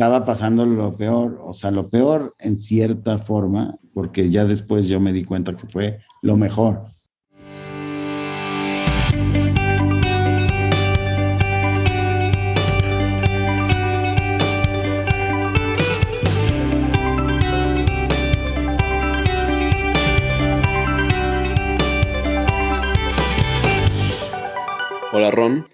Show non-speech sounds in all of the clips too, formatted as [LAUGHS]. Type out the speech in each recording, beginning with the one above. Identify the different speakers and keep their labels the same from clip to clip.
Speaker 1: estaba pasando lo peor, o sea, lo peor en cierta forma, porque ya después yo me di cuenta que fue lo mejor.
Speaker 2: Hola Ron,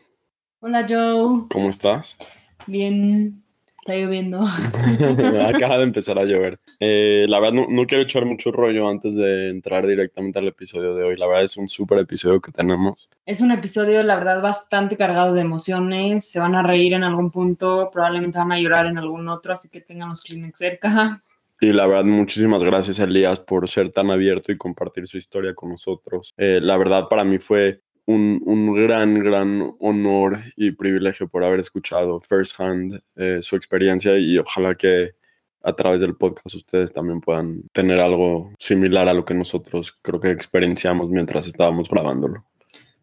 Speaker 3: Hola Joe,
Speaker 2: ¿cómo estás?
Speaker 3: bien, está lloviendo. [LAUGHS] [LAUGHS]
Speaker 2: Acaba de empezar a llover. Eh, la verdad, no, no quiero echar mucho rollo antes de entrar directamente al episodio de hoy. La verdad es un súper episodio que tenemos.
Speaker 3: Es un episodio, la verdad, bastante cargado de emociones. Se van a reír en algún punto, probablemente van a llorar en algún otro, así que tengan los Kleenex cerca.
Speaker 2: Y la verdad, muchísimas gracias Elías por ser tan abierto y compartir su historia con nosotros. Eh, la verdad, para mí fue un, un gran, gran honor y privilegio por haber escuchado first hand eh, su experiencia y ojalá que a través del podcast ustedes también puedan tener algo similar a lo que nosotros creo que experienciamos mientras estábamos grabándolo.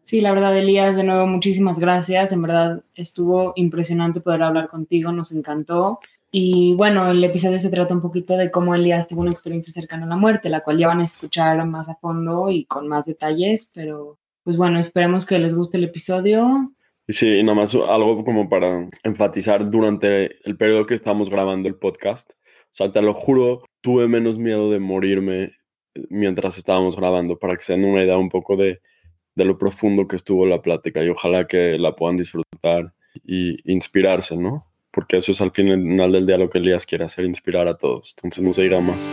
Speaker 3: Sí, la verdad, Elías, de nuevo, muchísimas gracias. En verdad, estuvo impresionante poder hablar contigo, nos encantó. Y bueno, el episodio se trata un poquito de cómo Elías tuvo una experiencia cercana a la muerte, la cual ya van a escuchar más a fondo y con más detalles, pero pues bueno, esperemos que les guste el episodio.
Speaker 2: Sí, y nada más algo como para enfatizar durante el periodo que estábamos grabando el podcast. O sea, te lo juro, tuve menos miedo de morirme mientras estábamos grabando, para que se den una idea un poco de, de lo profundo que estuvo la plática y ojalá que la puedan disfrutar y inspirarse, ¿no? Porque eso es al final del día lo que Elías quiere hacer, inspirar a todos. Entonces no se diga más.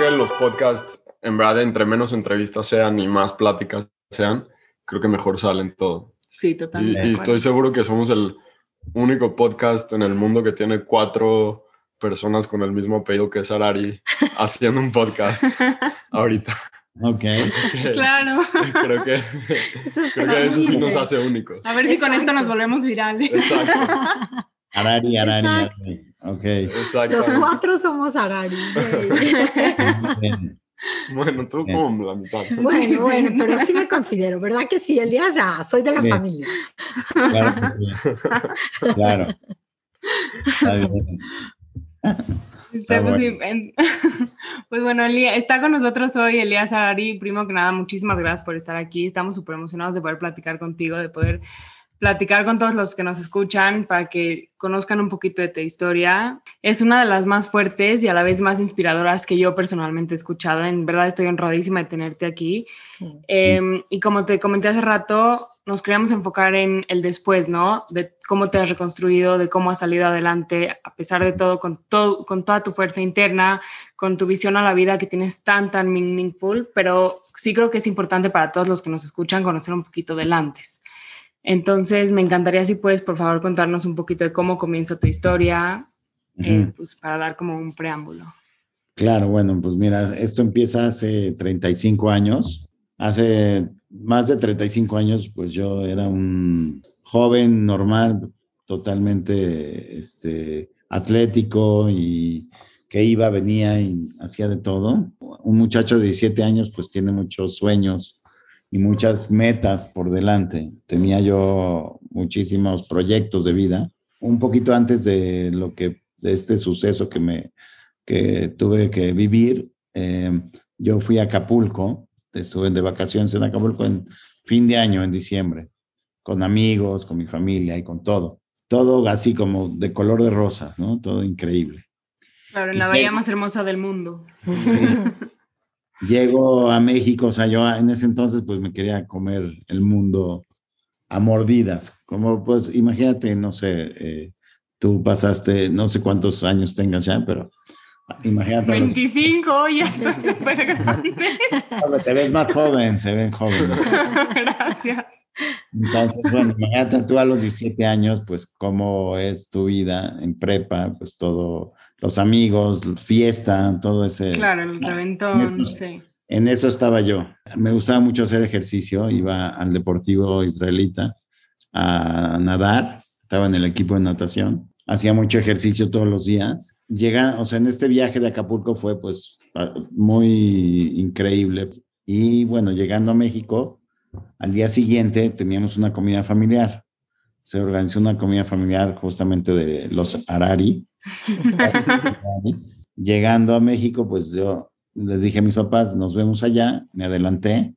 Speaker 2: Que los podcasts, en verdad, entre menos entrevistas sean y más pláticas sean, creo que mejor salen todo.
Speaker 3: Sí,
Speaker 2: Y,
Speaker 3: totalmente.
Speaker 2: y estoy seguro que somos el único podcast en el mundo que tiene cuatro personas con el mismo apellido que Sarari [LAUGHS] haciendo un podcast [LAUGHS] ahorita.
Speaker 1: Ok. [LAUGHS]
Speaker 2: Que
Speaker 3: Claro.
Speaker 2: Creo que,
Speaker 4: Eso es
Speaker 2: creo que eso sí nos hace únicos.
Speaker 3: A ver si con esto nos volvemos virales.
Speaker 2: Exacto,
Speaker 1: Arari, Arari,
Speaker 4: Exacto.
Speaker 1: Arari. Ok.
Speaker 2: exacto.
Speaker 4: Los cuatro somos Arari.
Speaker 1: Bien. [LAUGHS]
Speaker 2: Bueno, tú
Speaker 1: Bien.
Speaker 2: como la mitad.
Speaker 4: Bueno, bueno, pero sí me considero, ¿verdad que sí? Elías ya, soy de la
Speaker 1: Bien.
Speaker 4: familia.
Speaker 1: Claro sí. Claro. Está bien. Está [LAUGHS]
Speaker 3: pues,
Speaker 1: bueno.
Speaker 3: en- pues bueno, Elías, está con nosotros hoy Elías Arari. Primo que nada, muchísimas gracias por estar aquí. Estamos súper emocionados de poder platicar contigo, de poder platicar con todos los que nos escuchan para que conozcan un poquito de tu historia. Es una de las más fuertes y a la vez más inspiradoras que yo personalmente he escuchado. En verdad estoy honradísima de tenerte aquí. Eh, y como te comenté hace rato, nos queríamos enfocar en el después, ¿no? De cómo te has reconstruido, de cómo has salido adelante, a pesar de todo, con, todo, con toda tu fuerza interna, con tu visión a la vida que tienes tan, tan meaningful, pero sí creo que es importante para todos los que nos escuchan conocer un poquito del antes. Entonces, me encantaría si puedes, por favor, contarnos un poquito de cómo comienza tu historia, eh, pues para dar como un preámbulo.
Speaker 1: Claro, bueno, pues mira, esto empieza hace 35 años. Hace más de 35 años, pues yo era un joven normal, totalmente este, atlético y que iba, venía y hacía de todo. Un muchacho de 17 años, pues tiene muchos sueños y muchas metas por delante. Tenía yo muchísimos proyectos de vida. Un poquito antes de lo que, de este suceso que me, que tuve que vivir. Eh, yo fui a Acapulco, estuve de vacaciones en Acapulco en fin de año, en diciembre, con amigos, con mi familia y con todo. Todo así como de color de rosas, ¿no? Todo increíble.
Speaker 3: Claro, en la bahía más hermosa del mundo.
Speaker 1: Llego a México, o sea, yo en ese entonces pues me quería comer el mundo a mordidas. Como pues imagínate, no sé, eh, tú pasaste, no sé cuántos años tengas ya, pero imagínate. a los-
Speaker 3: 25, ya está súper grande.
Speaker 1: Te ves más joven, se ven jóvenes. [LAUGHS]
Speaker 3: Gracias.
Speaker 1: Entonces, bueno, imagínate tú a los 17 años, pues cómo es tu vida en prepa, pues todo, los amigos, fiesta, todo ese...
Speaker 3: Claro, el reventón, sí.
Speaker 1: En eso estaba yo. Me gustaba mucho hacer ejercicio, iba al Deportivo Israelita a nadar, estaba en el equipo de natación. hacía mucho ejercicio todos los días. Llega, o sea, en este viaje de Acapulco fue pues muy increíble. Y bueno, llegando a México, al día siguiente teníamos una comida familiar. Se organizó una comida familiar justamente de los Arari. [LAUGHS] Llegando a México, pues yo les dije a mis papás, nos vemos allá, me adelanté.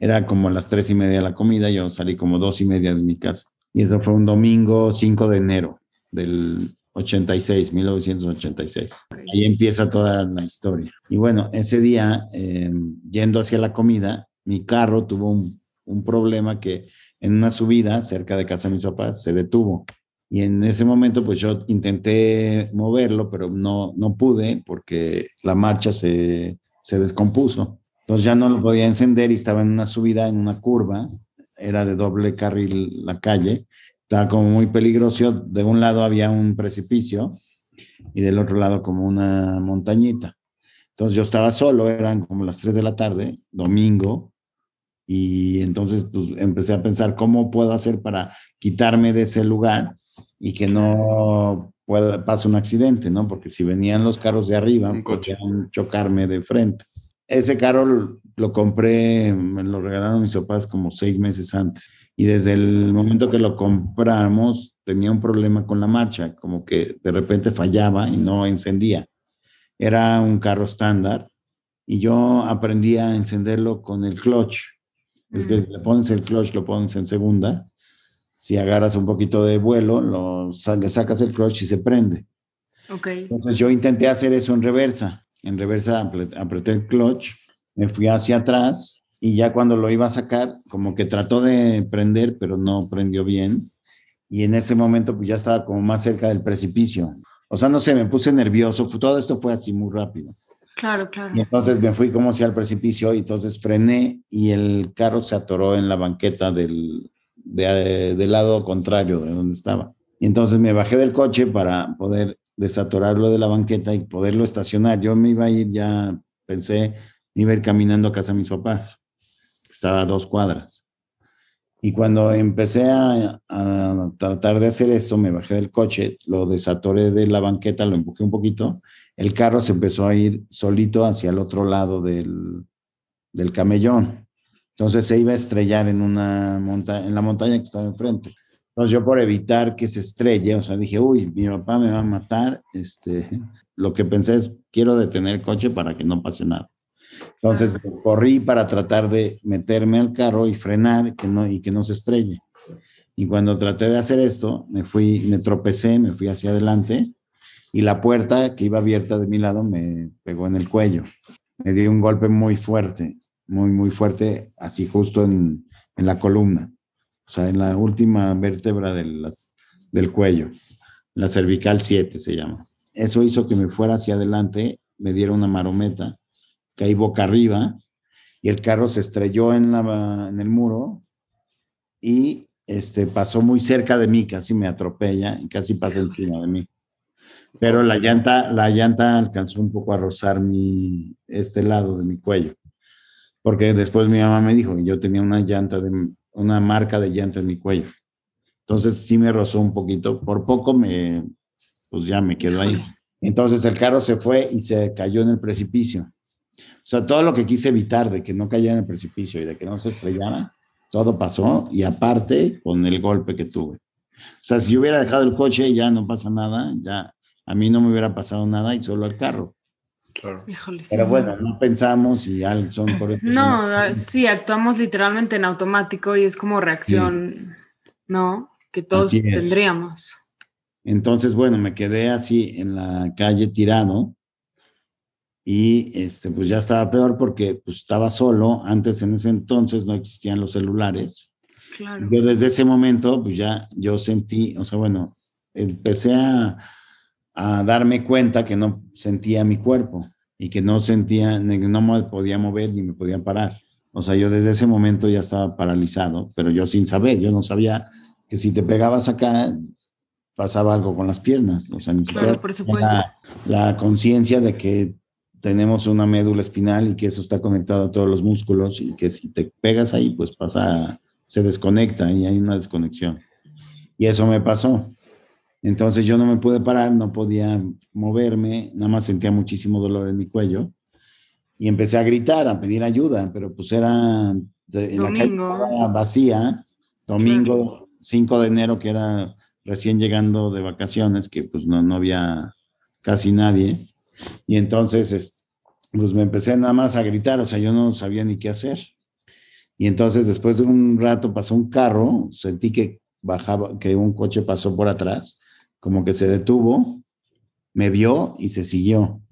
Speaker 1: Era como las tres y media de la comida, yo salí como dos y media de mi casa. Y eso fue un domingo 5 de enero del 86, 1986. Ahí empieza toda la historia. Y bueno, ese día, em, yendo hacia la comida, mi carro tuvo un, un, problema que en una subida cerca de casa de mis papás se detuvo. Y en ese momento, pues yo intenté moverlo, pero no, no pude porque la marcha se, se descompuso. Entonces ya no lo podía encender y estaba en una subida, en una curva, era de doble carril la calle estaba como muy peligroso. De un lado había un precipicio y del otro lado como una montañita. Entonces yo estaba solo, eran como las 3 de la tarde, domingo, y entonces pues, empecé a pensar cómo puedo hacer para quitarme de ese lugar y que no pueda, pase un accidente, ¿no? Porque si venían los carros de arriba, podían chocarme de frente. Ese carro lo compré, me lo regalaron mis papás como seis meses antes y desde el momento que lo compramos tenía un problema con la marcha, como que de repente fallaba y no encendía. Era un carro estándar y yo aprendí a encenderlo con el clutch. Es que le pones el clutch, lo pones en segunda. Si agarras un poquito de vuelo, lo, le sacas el clutch y se prende.
Speaker 3: Okay.
Speaker 1: Entonces yo intenté hacer eso en reversa. En reversa apreté el clutch, me fui hacia atrás y ya cuando lo iba a sacar, como que trató de prender, pero no prendió bien. Y en ese momento, pues ya estaba como más cerca del precipicio. O sea, no sé, me puse nervioso. Todo esto fue así muy rápido.
Speaker 3: Claro, claro.
Speaker 1: Y entonces me fui como hacia el precipicio y entonces frené y el carro se atoró en la banqueta del, del lado contrario de donde estaba. Y entonces me bajé del coche para poder desatorarlo de la banqueta y poderlo estacionar. Yo me iba a ir ya, pensé, me iba a ir caminando a casa de mis papás estaba a dos cuadras. Y cuando empecé a, tratar de hacer esto, me bajé del coche, lo desatoré de la banqueta, lo empujé un poquito, el carro se empezó a ir solito hacia el otro lado del, del camellón. Entonces se iba a estrellar en, una monta en la montaña que estaba enfrente. Entonces yo por evitar que se estrelle, o sea, dije, uy, mi papá me va a matar, este, lo que pensé es, quiero detener el coche para que no pase nada. Entonces corrí para tratar de meterme al carro y frenar que no, y que no se estrelle. Y cuando traté de hacer esto, me fui, me tropecé, me fui hacia adelante y la puerta que iba abierta de mi lado me pegó en el cuello. Me dio un golpe muy fuerte, muy, muy fuerte, así justo en, en la columna, o sea, en la última vértebra del, del cuello, la cervical 7 se llama. Eso hizo que me fuera hacia adelante, me diera una marometa caí boca arriba y el carro se estrelló en, la, en el muro y este, pasó muy cerca de mí, casi me atropella y casi pasa encima de mí. Pero la llanta, la llanta alcanzó un poco a rozar mi, este lado de mi cuello. Porque después mi mamá me dijo que yo tenía una llanta de, una marca de llanta en mi cuello. Entonces sí me rozó un poquito. Por poco me, pues ya me quedó ahí. Entonces el carro se fue y se cayó en el precipicio. O sea, todo lo que quise evitar de que no cayera en el precipicio y de que no se estrellara, todo pasó y aparte con el golpe que tuve. O sea, si yo hubiera dejado el coche ya no pasa nada, ya a mí no me hubiera pasado nada y solo al carro.
Speaker 2: Claro.
Speaker 1: Pero bueno, no pensamos y son por eso.
Speaker 3: No, ah, sí, actuamos literalmente en automático y es como reacción, ¿no? Que todos tendríamos.
Speaker 1: Entonces, bueno, me quedé así en la calle tirado y este, pues ya estaba peor porque pues, estaba solo. Antes, en ese entonces, no existían los celulares.
Speaker 3: Claro.
Speaker 1: Yo desde ese momento, pues ya yo sentí, o sea, bueno, empecé a, a darme cuenta que no sentía mi cuerpo y que no sentía, no me podía mover ni me podía parar. O sea, yo desde ese momento ya estaba paralizado, pero yo sin saber, yo no sabía que si te pegabas acá, pasaba algo con las piernas. O sea, ni
Speaker 3: claro, por supuesto.
Speaker 1: la, la conciencia de que tenemos una médula espinal y que eso está conectado a todos los músculos y que si te pegas ahí, pues pasa, se desconecta y hay una desconexión. Y eso me pasó. Entonces yo no me pude parar, no podía moverme, nada más sentía muchísimo dolor en mi cuello y empecé a gritar, a pedir ayuda, pero pues era de, la calle vacía, domingo 5 de enero, que era recién llegando de vacaciones, que pues no, no había casi nadie. Y entonces, es- pues me empecé nada más a gritar, o sea, yo no sabía ni qué hacer. Y entonces, después de un rato pasó un carro, sentí que bajaba, que un coche pasó por atrás, como que se detuvo, me vio y se siguió. O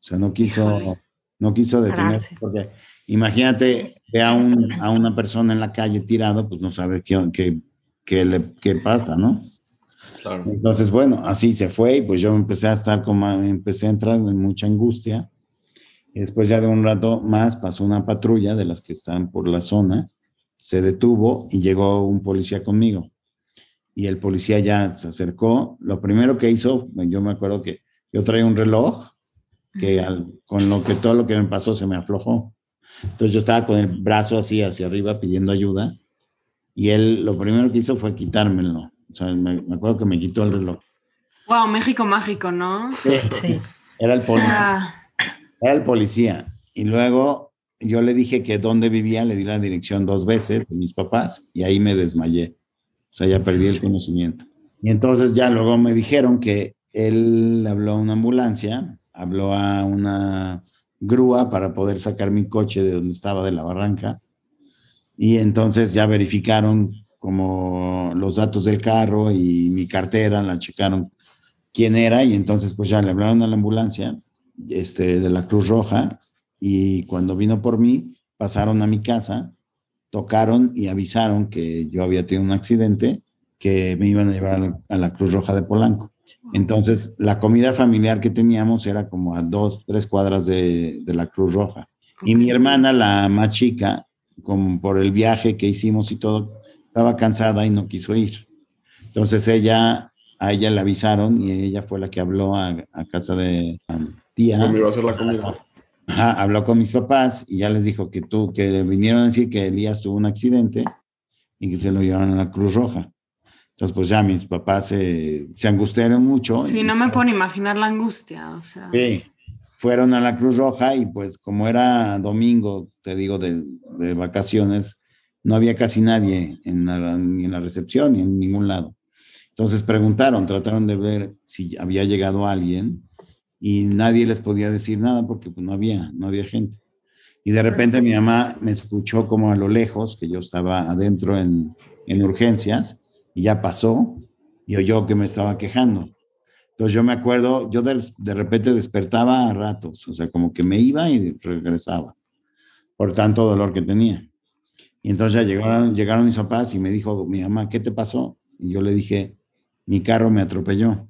Speaker 1: sea, no quiso,
Speaker 3: Híjole.
Speaker 1: no quiso detenerse, porque imagínate, ve a, un, a una persona en la calle tirado, pues no sabe qué, qué, qué, le, qué pasa, ¿no?
Speaker 2: Claro.
Speaker 1: Entonces, bueno, así se fue y pues yo empecé a estar como, empecé a entrar en mucha angustia. Y después ya de un rato más pasó una patrulla de las que están por la zona, se detuvo y llegó un policía conmigo. Y el policía ya se acercó. Lo primero que hizo, yo me acuerdo que yo traía un reloj que al- con lo que todo lo que me pasó se me aflojó. Entonces yo estaba con el brazo así hacia arriba pidiendo ayuda y él lo primero que hizo fue quitármelo. O sea, me, me acuerdo que me quitó el reloj.
Speaker 3: Wow, México mágico, ¿no?
Speaker 4: Sí.
Speaker 1: Era el,
Speaker 3: O
Speaker 1: poli-
Speaker 3: sea,
Speaker 1: era el policía. Y luego yo le dije que dónde vivía, le di la dirección dos veces de mis papás y ahí me desmayé. O sea, ya perdí el conocimiento. Y entonces ya luego me dijeron que él habló a una ambulancia, habló a una grúa para poder sacar mi coche de donde estaba de la barranca. Y entonces ya verificaron como los datos del carro y mi cartera, la checaron quién era y entonces pues ya le hablaron a la ambulancia este, de la Cruz Roja y cuando vino por mí pasaron a mi casa, tocaron y avisaron que yo había tenido un accidente, que me iban a llevar a la, Cruz Roja de Polanco. Entonces la comida familiar que teníamos era como a dos, tres cuadras de, de la Cruz Roja. Y mi hermana, la más chica, como por el viaje que hicimos y todo, estaba cansada y no quiso ir. Entonces ella, a ella le avisaron y ella fue la que habló a, a casa de um, tía.
Speaker 2: ¿Cómo iba a hacer la comida?
Speaker 1: Ajá, habló con mis papás y ya les dijo que tú, que vinieron a decir que Elías tuvo un accidente y que se lo llevaron a la Cruz Roja. Entonces, pues ya mis papás se, se angustiaron mucho.
Speaker 3: Sí,
Speaker 1: y-
Speaker 3: no me puedo ni imaginar la angustia, o sea.
Speaker 1: Sí, fueron a la Cruz Roja y pues como era domingo, te digo, de, de vacaciones, no había casi nadie en la, ni en la recepción ni en ningún lado. Entonces preguntaron, trataron de ver si había llegado alguien y nadie les podía decir nada porque pues, no había, no había gente. Y de repente mi mamá me escuchó como a lo lejos, que yo estaba adentro en, en urgencias y ya pasó y oyó que me estaba quejando. Entonces yo me acuerdo, yo de, de repente despertaba a ratos, o sea, como que me iba y regresaba, por tanto dolor que tenía. Y entonces ya llegaron, llegaron mis papás y me dijo mi mamá, ¿qué te pasó? Y yo le dije, mi carro me atropelló.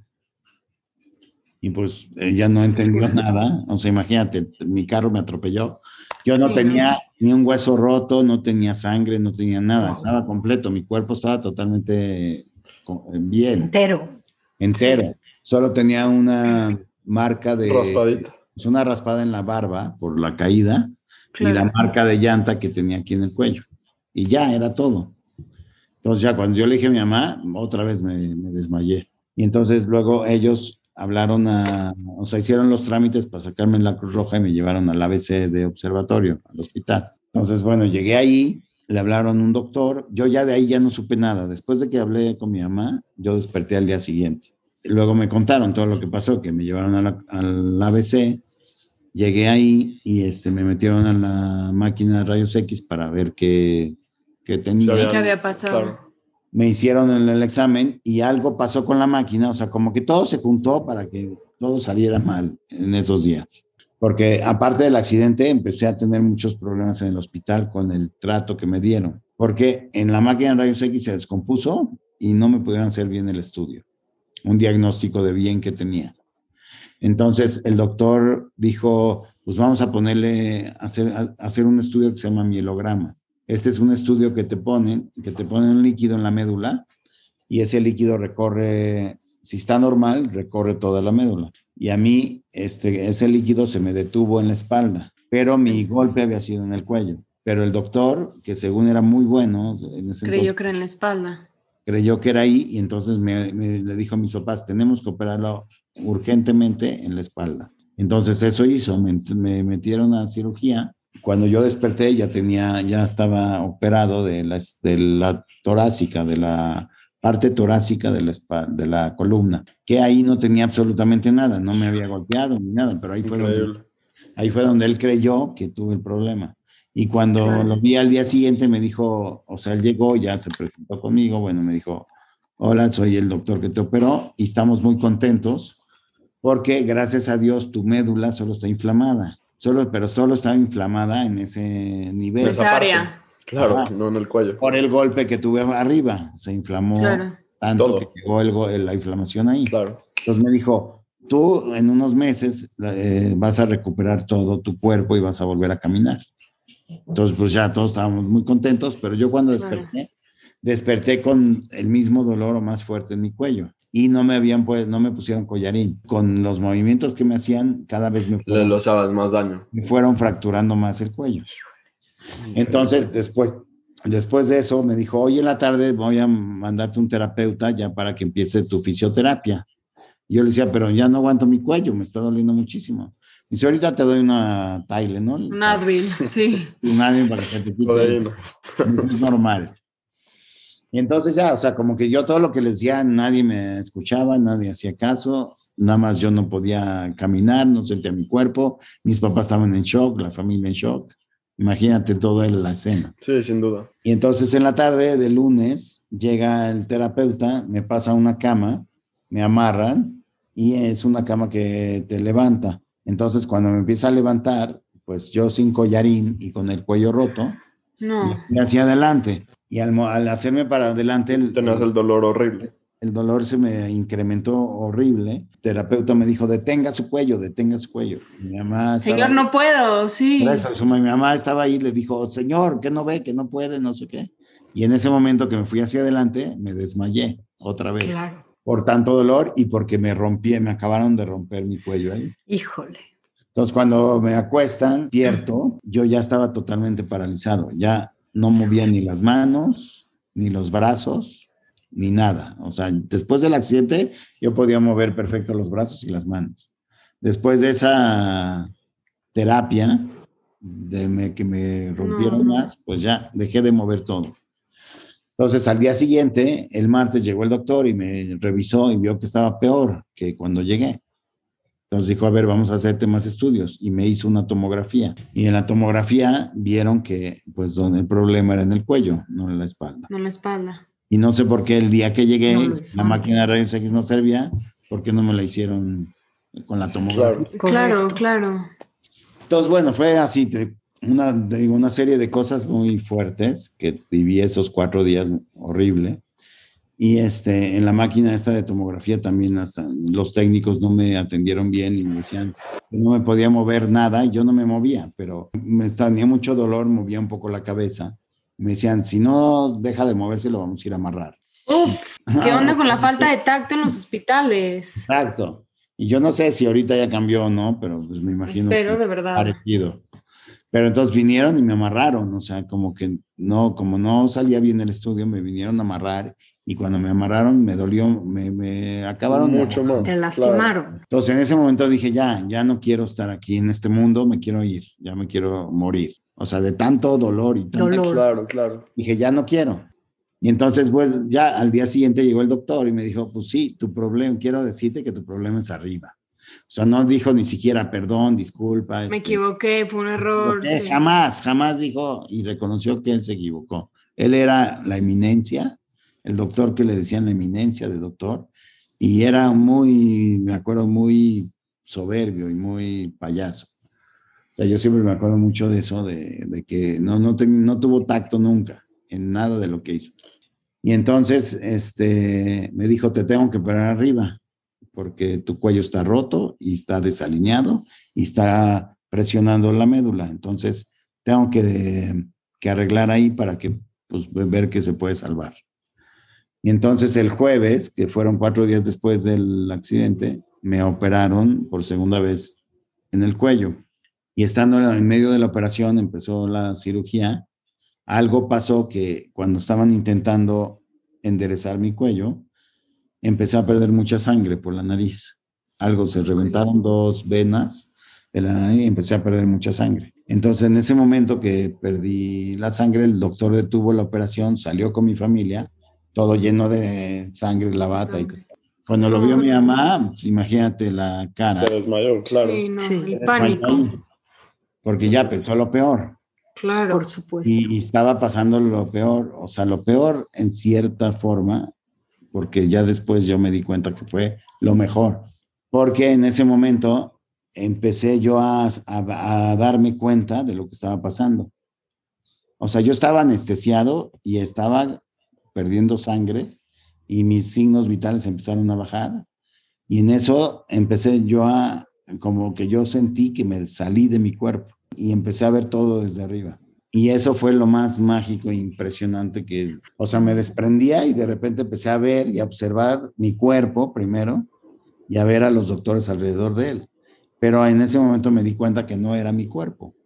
Speaker 1: Y pues ella no entendió [LAUGHS] nada, o sea, imagínate, mi carro me atropelló. Yo no
Speaker 3: Sí,
Speaker 1: tenía
Speaker 3: ¿no?
Speaker 1: ni un hueso roto, no tenía sangre, no tenía nada, estaba completo, mi cuerpo estaba totalmente co- bien
Speaker 4: Entero.
Speaker 1: entero. Solo tenía una marca de
Speaker 2: Raspadita.
Speaker 1: pues, una raspada en la barba por la caída y la marca de llanta que tenía aquí en el cuello. Y ya era todo. Entonces ya cuando yo le dije a mi mamá, otra vez me, desmayé. Y entonces luego ellos hablaron a, o sea, hicieron los trámites para sacarme en la Cruz Roja y me llevaron al ABC de observatorio, al hospital. Entonces, bueno, llegué ahí, le hablaron un doctor, yo ya de ahí ya no supe nada. Después de que hablé con mi mamá, yo desperté al día siguiente. Luego me contaron todo lo que pasó, que me llevaron al ABC, llegué ahí y este, me metieron a la máquina de rayos X para ver qué, qué tenía.
Speaker 3: ¿Qué había pasado?
Speaker 2: Claro.
Speaker 1: Me hicieron el, el examen y algo pasó con la máquina, o sea, como que todo se juntó para que todo saliera mal en esos días. Porque aparte del accidente, empecé a tener muchos problemas en el hospital con el trato que me dieron. Porque en la máquina de rayos X se descompuso y no me pudieron hacer bien el estudio. Un diagnóstico de bien que tenía. Entonces el doctor dijo, pues vamos a ponerle, hacer, a hacer un estudio que se llama mielograma. Este es un estudio que te ponen, que te ponen un líquido en la médula y ese líquido recorre, si está normal, recorre toda la médula. Y a mí este, ese líquido se me detuvo en la espalda, pero mi golpe había sido en el cuello. Pero el doctor, que según era muy bueno, en ese
Speaker 3: Creyó
Speaker 1: entonces,
Speaker 3: que era en la espalda.
Speaker 1: creyó que era ahí y entonces me, me- le dijo a mis papás, tenemos que operarlo urgentemente en la espalda. Entonces eso hizo, me, me metieron a cirugía. Cuando yo desperté ya tenía, ya estaba operado de la, de la torácica, de la parte torácica de la, de la columna, que ahí no tenía absolutamente nada, no me había golpeado ni nada, pero ahí fue donde. Ahí fue donde él creyó que tuve el problema. Y cuando lo vi al día siguiente me dijo, o sea, él llegó, ya se presentó conmigo, bueno, me dijo, hola, soy el doctor que te operó y estamos muy contentos porque gracias a Dios tu médula solo está inflamada, solo, pero solo estaba inflamada en ese nivel
Speaker 2: Esa
Speaker 3: área.
Speaker 2: Claro, no en el cuello.
Speaker 1: por el golpe que tuve arriba, se inflamó
Speaker 3: Claro.
Speaker 1: tanto
Speaker 2: Todo.
Speaker 1: que llegó el la inflamación ahí.
Speaker 2: Claro.
Speaker 1: Entonces me dijo, tú en unos meses eh, vas a recuperar todo tu cuerpo y vas a volver a caminar. Entonces, pues ya todos estábamos muy contentos, pero yo cuando desperté, desperté con el mismo dolor o más fuerte en mi cuello. Y no me habían pues, no me pusieron collarín. Con los movimientos que me hacían, cada vez me fueron,
Speaker 2: lo sabes más daño.
Speaker 1: me fueron fracturando más el cuello. Entonces, después, después de eso, me dijo, hoy en la tarde voy a mandarte un terapeuta ya para que empiece tu fisioterapia. Yo le decía, pero ya no aguanto mi cuello, me está doliendo muchísimo. Dice, ahorita te doy una Tylenol.
Speaker 3: Un Advil, sí.
Speaker 1: Un Advil para que se te quite. Es normal. Y entonces ya, o sea, como que yo todo lo que les decía, nadie me escuchaba, nadie hacía caso, nada más yo no podía caminar, no sentía mi cuerpo, mis papás estaban en shock, la familia en shock. Imagínate toda la escena.
Speaker 2: Sí, sin duda.
Speaker 1: Y entonces en la tarde de lunes llega el terapeuta, me pasa una cama, me amarran y es una cama que te levanta. Entonces cuando me empieza a levantar, pues yo sin collarín y con el cuello roto,
Speaker 3: No.
Speaker 1: me fui hacia adelante. Y al, hacerme para adelante, el,
Speaker 2: Tenías el dolor horrible.
Speaker 1: el dolor se me incrementó horrible. El terapeuta me dijo, detenga su cuello, detenga su cuello. Mi mamá estaba-
Speaker 3: Señor, no puedo, sí.
Speaker 1: eso, mi mamá estaba ahí y le dijo, señor, que no ve, que no puede, no sé qué. Y en ese momento que me fui hacia adelante, me desmayé otra vez
Speaker 4: Claro.
Speaker 1: por tanto dolor y porque me rompí, me acabaron de romper mi cuello ahí.
Speaker 4: Híjole.
Speaker 1: Entonces, cuando me acuestan, cierto, yo ya estaba totalmente paralizado. Ya no movía ni las manos, ni los brazos, ni nada. O sea, después del accidente, yo podía mover perfecto los brazos y las manos. Después de esa terapia, de me- que me rompieron
Speaker 3: No.
Speaker 1: más, pues ya dejé de mover todo. Entonces, al día siguiente, el martes, llegó el doctor y me revisó y vio que estaba peor que cuando llegué. Entonces dijo, a ver, vamos a hacerte más estudios. Y me hizo una tomografía. Y en la tomografía vieron que, pues, donde el problema era en el cuello, no en la espalda.
Speaker 3: No en la espalda.
Speaker 1: Y no sé por qué el día que llegué,
Speaker 4: No
Speaker 1: la máquina de rayos X no servía, ¿por qué no me la hicieron con la tomografía?
Speaker 2: Claro.
Speaker 3: Claro.
Speaker 1: Entonces, bueno, fue así, te- una, te digo, una serie de cosas muy fuertes que viví esos cuatro días horrible. Y este, en la máquina esta de tomografía también hasta los técnicos no me atendieron bien y me decían que no me podía mover nada. y Yo no me movía, pero me tenía mucho dolor, movía un poco la cabeza. Me decían, si no deja de moverse, lo vamos a ir a amarrar.
Speaker 3: Uf, ¿qué onda con la [LAUGHS] falta de tacto en los hospitales?
Speaker 1: Exacto. Y yo no sé si ahorita ya cambió o no, pero pues me imagino.
Speaker 3: Espero,
Speaker 1: que
Speaker 3: de verdad.
Speaker 1: parecido. Pero entonces vinieron y me amarraron, o sea, como que no, como no salía bien el estudio, me vinieron a amarrar y cuando me amarraron me dolió, me, me acabaron de
Speaker 2: Mucho más.
Speaker 4: Te
Speaker 2: Claro.
Speaker 4: lastimaron.
Speaker 1: Entonces en ese momento dije, ya, ya no quiero estar aquí en este mundo, me quiero ir, ya me quiero morir. O sea, de tanto dolor y tanta
Speaker 4: Dolor.
Speaker 2: Claro, claro.
Speaker 1: Dije, ya no quiero. Y entonces, pues, ya al día siguiente llegó el doctor y me dijo, pues sí, tu problema, quiero decirte que tu problema es arriba. O sea, no dijo ni siquiera perdón, disculpa.
Speaker 3: Me
Speaker 1: este,
Speaker 3: equivoqué, fue un error.
Speaker 1: equivoqué".
Speaker 3: sí.
Speaker 1: Jamás, jamás dijo y reconoció que él se equivocó. Él era la eminencia, el doctor que le decían la eminencia de doctor, y era muy, me acuerdo, muy soberbio y muy payaso. O sea, yo siempre me acuerdo mucho de eso, de, de que no, no, ten- no tuvo tacto nunca en nada de lo que hizo. Y entonces este, me dijo, te tengo que operar arriba, porque tu cuello está roto y está desalineado y está presionando la médula. Entonces, tengo que, que arreglar ahí para que, pues, ver que se puede salvar. Y entonces el jueves, que fueron cuatro días después del accidente, me operaron por segunda vez en el cuello. Y estando en medio de la operación, empezó la cirugía. Algo pasó que cuando estaban intentando enderezar mi cuello, empecé a perder mucha sangre por la nariz. Algo se reventaron dos venas de la nariz y empecé a perder mucha sangre. Entonces, en ese momento que perdí la sangre, el doctor detuvo la operación, salió con mi familia, todo lleno de sangre, la bata. Y, cuando lo vio mi mamá, pues, imagínate la cara.
Speaker 2: Se desmayó, claro.
Speaker 3: Sí, no,
Speaker 4: Sí.
Speaker 3: el pánico.
Speaker 1: Porque ya pensó lo peor.
Speaker 3: Claro.
Speaker 4: Por supuesto.
Speaker 1: Y estaba pasando lo peor, o sea, lo peor en cierta forma, porque ya después yo me di cuenta que fue lo mejor. Porque en ese momento empecé yo a, a- a darme cuenta de lo que estaba pasando. O sea, yo estaba anestesiado y estaba perdiendo sangre y mis signos vitales empezaron a bajar. Y en eso empecé yo a, como que yo sentí que me salí de mi cuerpo y empecé a ver todo desde arriba. Y eso fue lo más mágico e impresionante que, o sea, me desprendía y de repente empecé a ver y a observar mi cuerpo primero y a ver a los doctores alrededor de él. Pero en ese momento me di cuenta que no era mi cuerpo.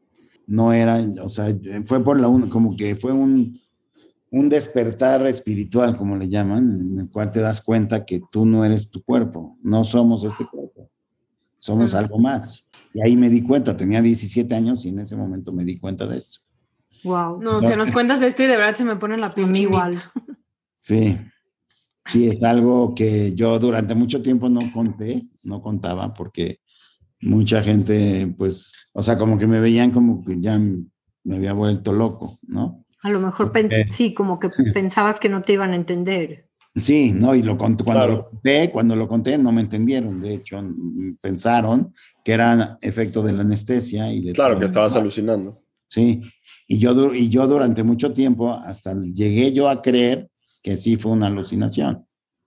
Speaker 1: No era, o sea, fue por la, un- como que fue un, un despertar espiritual, como le llaman, en el cual te das cuenta que tú no eres tu cuerpo, no somos este cuerpo, somos algo más. Y ahí me di cuenta, tenía 17 años y en ese momento me di cuenta de esto.
Speaker 4: Wow.
Speaker 3: No, se nos cuentas esto y de verdad se me pone la
Speaker 4: A
Speaker 3: piel
Speaker 4: igual.
Speaker 1: Sí, sí, es algo que yo durante mucho tiempo no conté, no contaba porque mucha gente, pues, o sea, como que me veían como que ya me había vuelto loco, ¿no?
Speaker 4: A lo mejor pens- sí, como que [LAUGHS] pensabas que no te iban a entender.
Speaker 1: Sí, no, y lo cuando
Speaker 2: Claro.
Speaker 1: lo conté, cuando lo conté no me entendieron, de hecho, pensaron que era efecto de la anestesia y de
Speaker 2: Claro que estabas alucinando.
Speaker 1: Sí, y yo, y yo durante mucho tiempo hasta llegué yo a creer que sí fue una alucinación.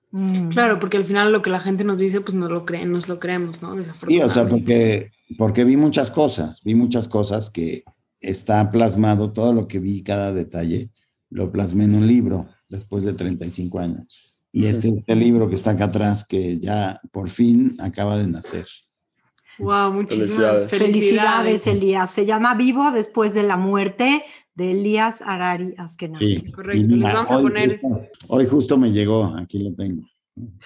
Speaker 4: Mm.
Speaker 3: Claro, porque al final lo que la gente nos dice, pues nos lo creen, nos lo creemos, ¿no?
Speaker 1: Sí, o sea, porque, porque vi muchas cosas, vi muchas cosas que está plasmado, todo lo que vi, cada detalle, lo plasmé en un libro después de 35 años. Y este, este libro que está acá atrás, que ya por fin acaba de nacer.
Speaker 3: Wow, muchísimas
Speaker 2: Felicidades.
Speaker 3: felicidades.
Speaker 4: Felicidades, Elías. Se llama Vivo después de la muerte de Elías Arari Askenazi.
Speaker 1: Sí,
Speaker 3: correcto. Les vamos a
Speaker 1: hoy
Speaker 3: poner-
Speaker 1: justo- hoy justo me llegó, aquí lo tengo.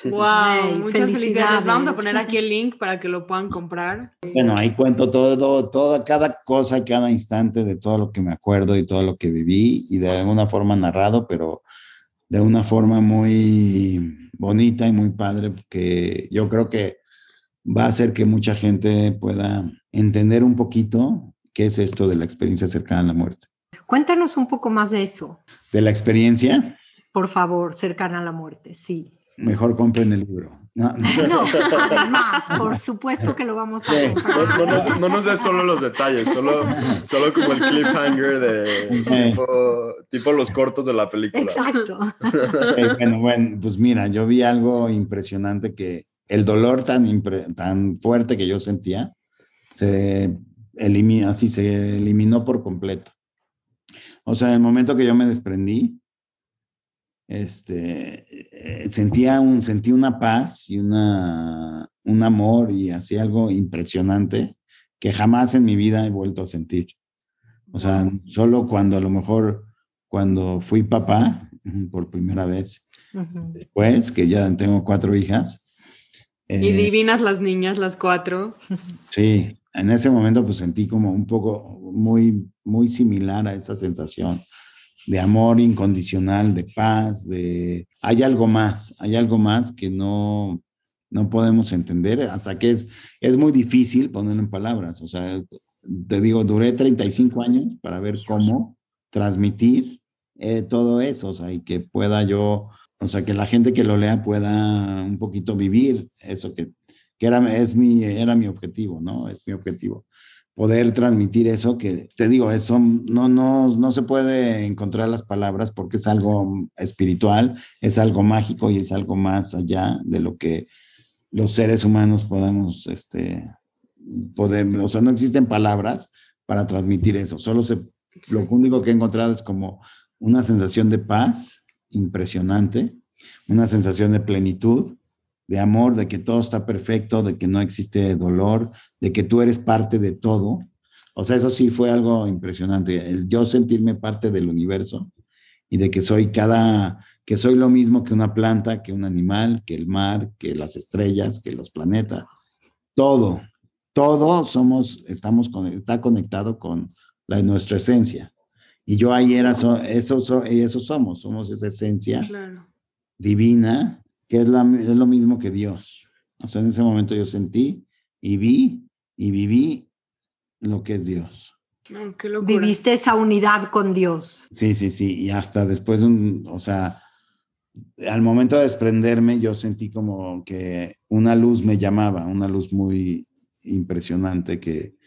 Speaker 3: Wow, muchas felicidades. Les vamos a
Speaker 4: felicidades.
Speaker 3: poner aquí el link para que lo puedan comprar.
Speaker 1: Bueno, ahí cuento todo, toda, cada cosa, cada instante de todo lo que me acuerdo y todo lo que viví y de alguna forma narrado, pero de una forma muy bonita y muy padre, que yo creo que va a hacer que mucha gente pueda entender un poquito qué es esto de la experiencia cercana a la muerte.
Speaker 4: Cuéntanos un poco más de eso,
Speaker 1: De la experiencia,
Speaker 4: por favor, cercana a la muerte, sí.
Speaker 1: mejor compren el libro. No, no. [LAUGHS]
Speaker 4: No, además, por supuesto que lo vamos a
Speaker 1: Sí.
Speaker 2: No,
Speaker 4: comprar.
Speaker 2: no nos, no nos des solo los detalles, solo, solo como el cliffhanger de tipo, tipo los cortos de la película.
Speaker 4: Exacto.
Speaker 1: Bueno, bueno, pues mira, yo vi algo impresionante que el dolor tan, tan fuerte que yo sentía se elimina, así se eliminó por completo. O sea, en el momento que yo me desprendí, este, eh, sentía un, sentí una paz y una, un amor y así algo impresionante que jamás en mi vida he vuelto a sentir. O sea, solo cuando a lo mejor, cuando fui papá [LAUGHS] por primera vez, después que ya tengo cuatro hijas.
Speaker 3: Y
Speaker 1: eh,
Speaker 3: divinas las niñas, las cuatro.
Speaker 1: Sí, en ese momento pues sentí como un poco muy, muy similar a esa sensación de amor incondicional, de paz, de... Hay algo más, hay algo más que no, no podemos entender, hasta que es, es muy difícil ponerlo en palabras. O sea, te digo, duré 35 años para ver cómo transmitir eh, todo eso, o sea, y que pueda yo, o sea, que la gente que lo lea pueda un poquito vivir eso que, que era, es mi, era mi objetivo, ¿no? Es mi objetivo. Poder transmitir eso que, te digo, eso no, no, no se puede encontrar las palabras porque es algo espiritual, es algo mágico y es algo más allá de lo que los seres humanos podamos, este, poder, o sea, no existen palabras para transmitir eso, solo se, lo único que he encontrado es como una sensación de paz impresionante, una sensación de plenitud, de amor, de que todo está perfecto, de que no existe dolor, de que tú eres parte de todo. O sea, eso sí fue algo impresionante, el yo sentirme parte del universo y de que soy cada, que soy lo mismo que una planta, que un animal, que el mar, que las estrellas, que los planetas, todo, todo somos, estamos, con, está conectado con la, nuestra esencia. Y yo ahí era, eso, eso somos, somos esa esencia divina, que es, la, es lo mismo que Dios. O sea, en ese momento yo sentí y vi y viví lo que es Dios.
Speaker 4: Viviste esa unidad con Dios.
Speaker 1: Sí, sí, sí. Y hasta después, un, o sea, al momento de desprenderme, yo sentí como que una luz me llamaba, una luz muy impresionante que,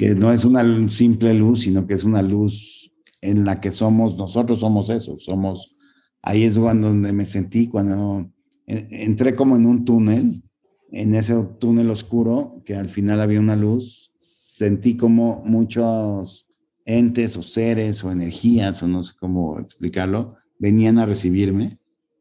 Speaker 1: que no es una simple luz, sino que es una luz en la que somos, nosotros somos eso, somos, ahí es donde me sentí, cuando entré como en un túnel, en ese túnel oscuro, que al final había una luz, sentí como muchos entes o seres o energías, o no sé cómo explicarlo, venían a recibirme,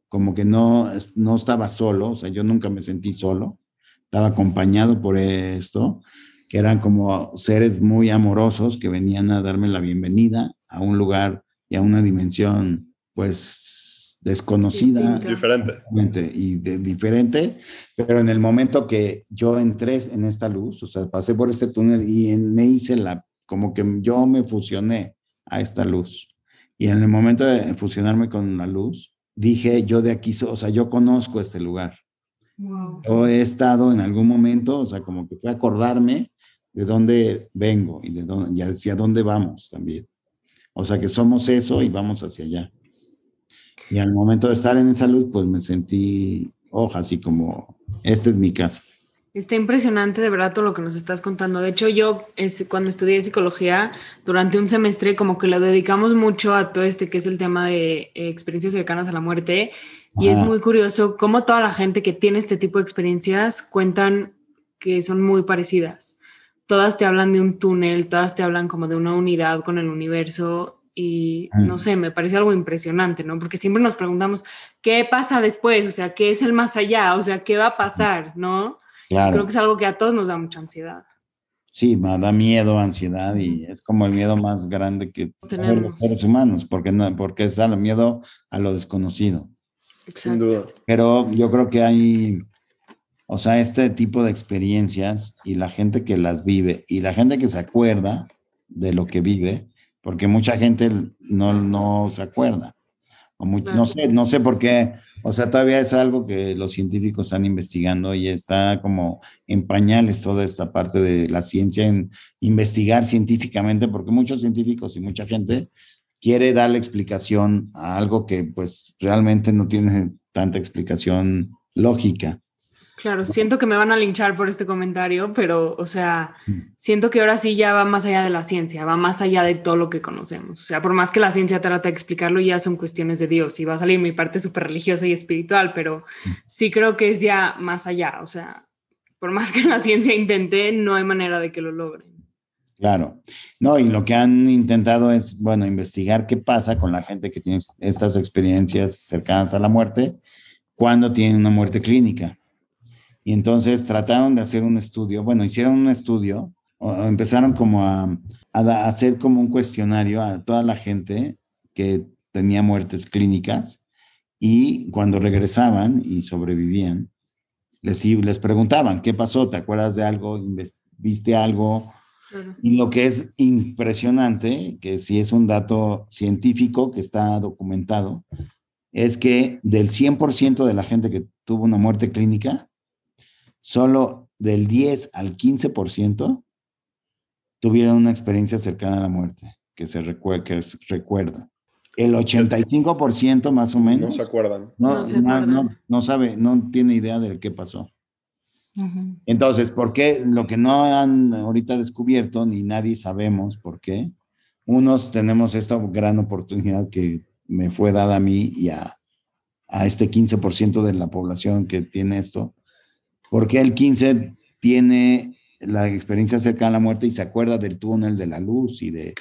Speaker 1: como que no, no estaba solo, o sea, yo nunca me sentí solo, estaba acompañado por esto, que eran como seres muy amorosos que venían a darme la bienvenida a un lugar y a una dimensión, pues, desconocida.
Speaker 2: Diferente.
Speaker 1: Y de, diferente, pero en el momento que yo entré en esta luz, o sea, pasé por este túnel y me hice la, como que yo me fusioné a esta luz. Y en el momento de fusionarme con la luz, dije, yo de aquí, o sea, yo conozco este lugar. Yo he estado en algún momento, o sea, como que fue acordarme de dónde vengo y de dónde, y hacia dónde vamos también. O sea, que somos eso y vamos hacia allá. Y al momento de estar en esa luz, pues me sentí, hoja, así como, esta es mi casa.
Speaker 3: Está impresionante de verdad todo lo que nos estás contando. De hecho, yo es, cuando estudié psicología, durante un semestre como que lo dedicamos mucho a todo este que es el tema de eh, experiencias cercanas a la muerte y es muy curioso cómo toda la gente que tiene este tipo de experiencias cuentan que son muy parecidas. Todas te hablan de un túnel, todas te hablan como de una unidad con el universo y no sé, me parece algo impresionante, ¿no? Porque siempre nos preguntamos, ¿qué pasa después? O sea, ¿qué es el más allá? O sea, ¿qué va a pasar? ¿No? Creo que es algo que a todos nos da mucha ansiedad.
Speaker 1: Sí, me da miedo, ansiedad y es como el miedo más grande que tenemos los seres humanos, porque, no, porque es el miedo a lo desconocido.
Speaker 2: Sin duda.
Speaker 1: Pero yo creo que hay, o sea, este tipo de experiencias y la gente que las vive y la gente que se acuerda de lo que vive, porque mucha gente no, no se acuerda. O No sé, no sé por qué, o sea, todavía es algo que los científicos están investigando y está como en pañales toda esta parte de la ciencia en investigar científicamente, porque muchos científicos y mucha gente quiere darle explicación a algo que pues realmente no tiene tanta explicación lógica.
Speaker 3: Claro, siento que me van a linchar por este comentario, pero, o sea, mm. siento que ahora sí ya va más allá de la ciencia, va más allá de todo lo que conocemos. O sea, por más que la ciencia trata de explicarlo, ya son cuestiones de Dios y va a salir mi parte súper religiosa y espiritual, pero mm. sí creo que es ya más allá. O sea, por más que la ciencia intente, no hay manera de que lo logren.
Speaker 1: Claro. No, y lo que han intentado es, bueno, investigar qué pasa con la gente que tiene estas experiencias cercanas a la muerte cuando tienen una muerte clínica. Y entonces trataron de hacer un estudio, bueno, hicieron un estudio, o empezaron como a, a hacer como un cuestionario a toda la gente que tenía muertes clínicas y cuando regresaban y sobrevivían, les, les preguntaban, ¿qué pasó? ¿Te acuerdas de algo? ¿Viste algo? Y lo que es impresionante, que sí es un dato científico que está documentado, es que del 100% de la gente que tuvo una muerte clínica, solo del 10 al 15% tuvieron una experiencia cercana a la muerte, que se, recuerda. El 85% más o menos.
Speaker 2: No se acuerdan.
Speaker 1: No, no, no, sabe, no tiene idea de qué pasó. Entonces, ¿por qué? Lo que no han ahorita descubierto, ni nadie sabemos por qué, unos tenemos esta gran oportunidad que me fue dada a mí y a, a este 15% de la población que tiene esto, porque el 15 tiene la experiencia cerca a la muerte y se acuerda del túnel de la luz y de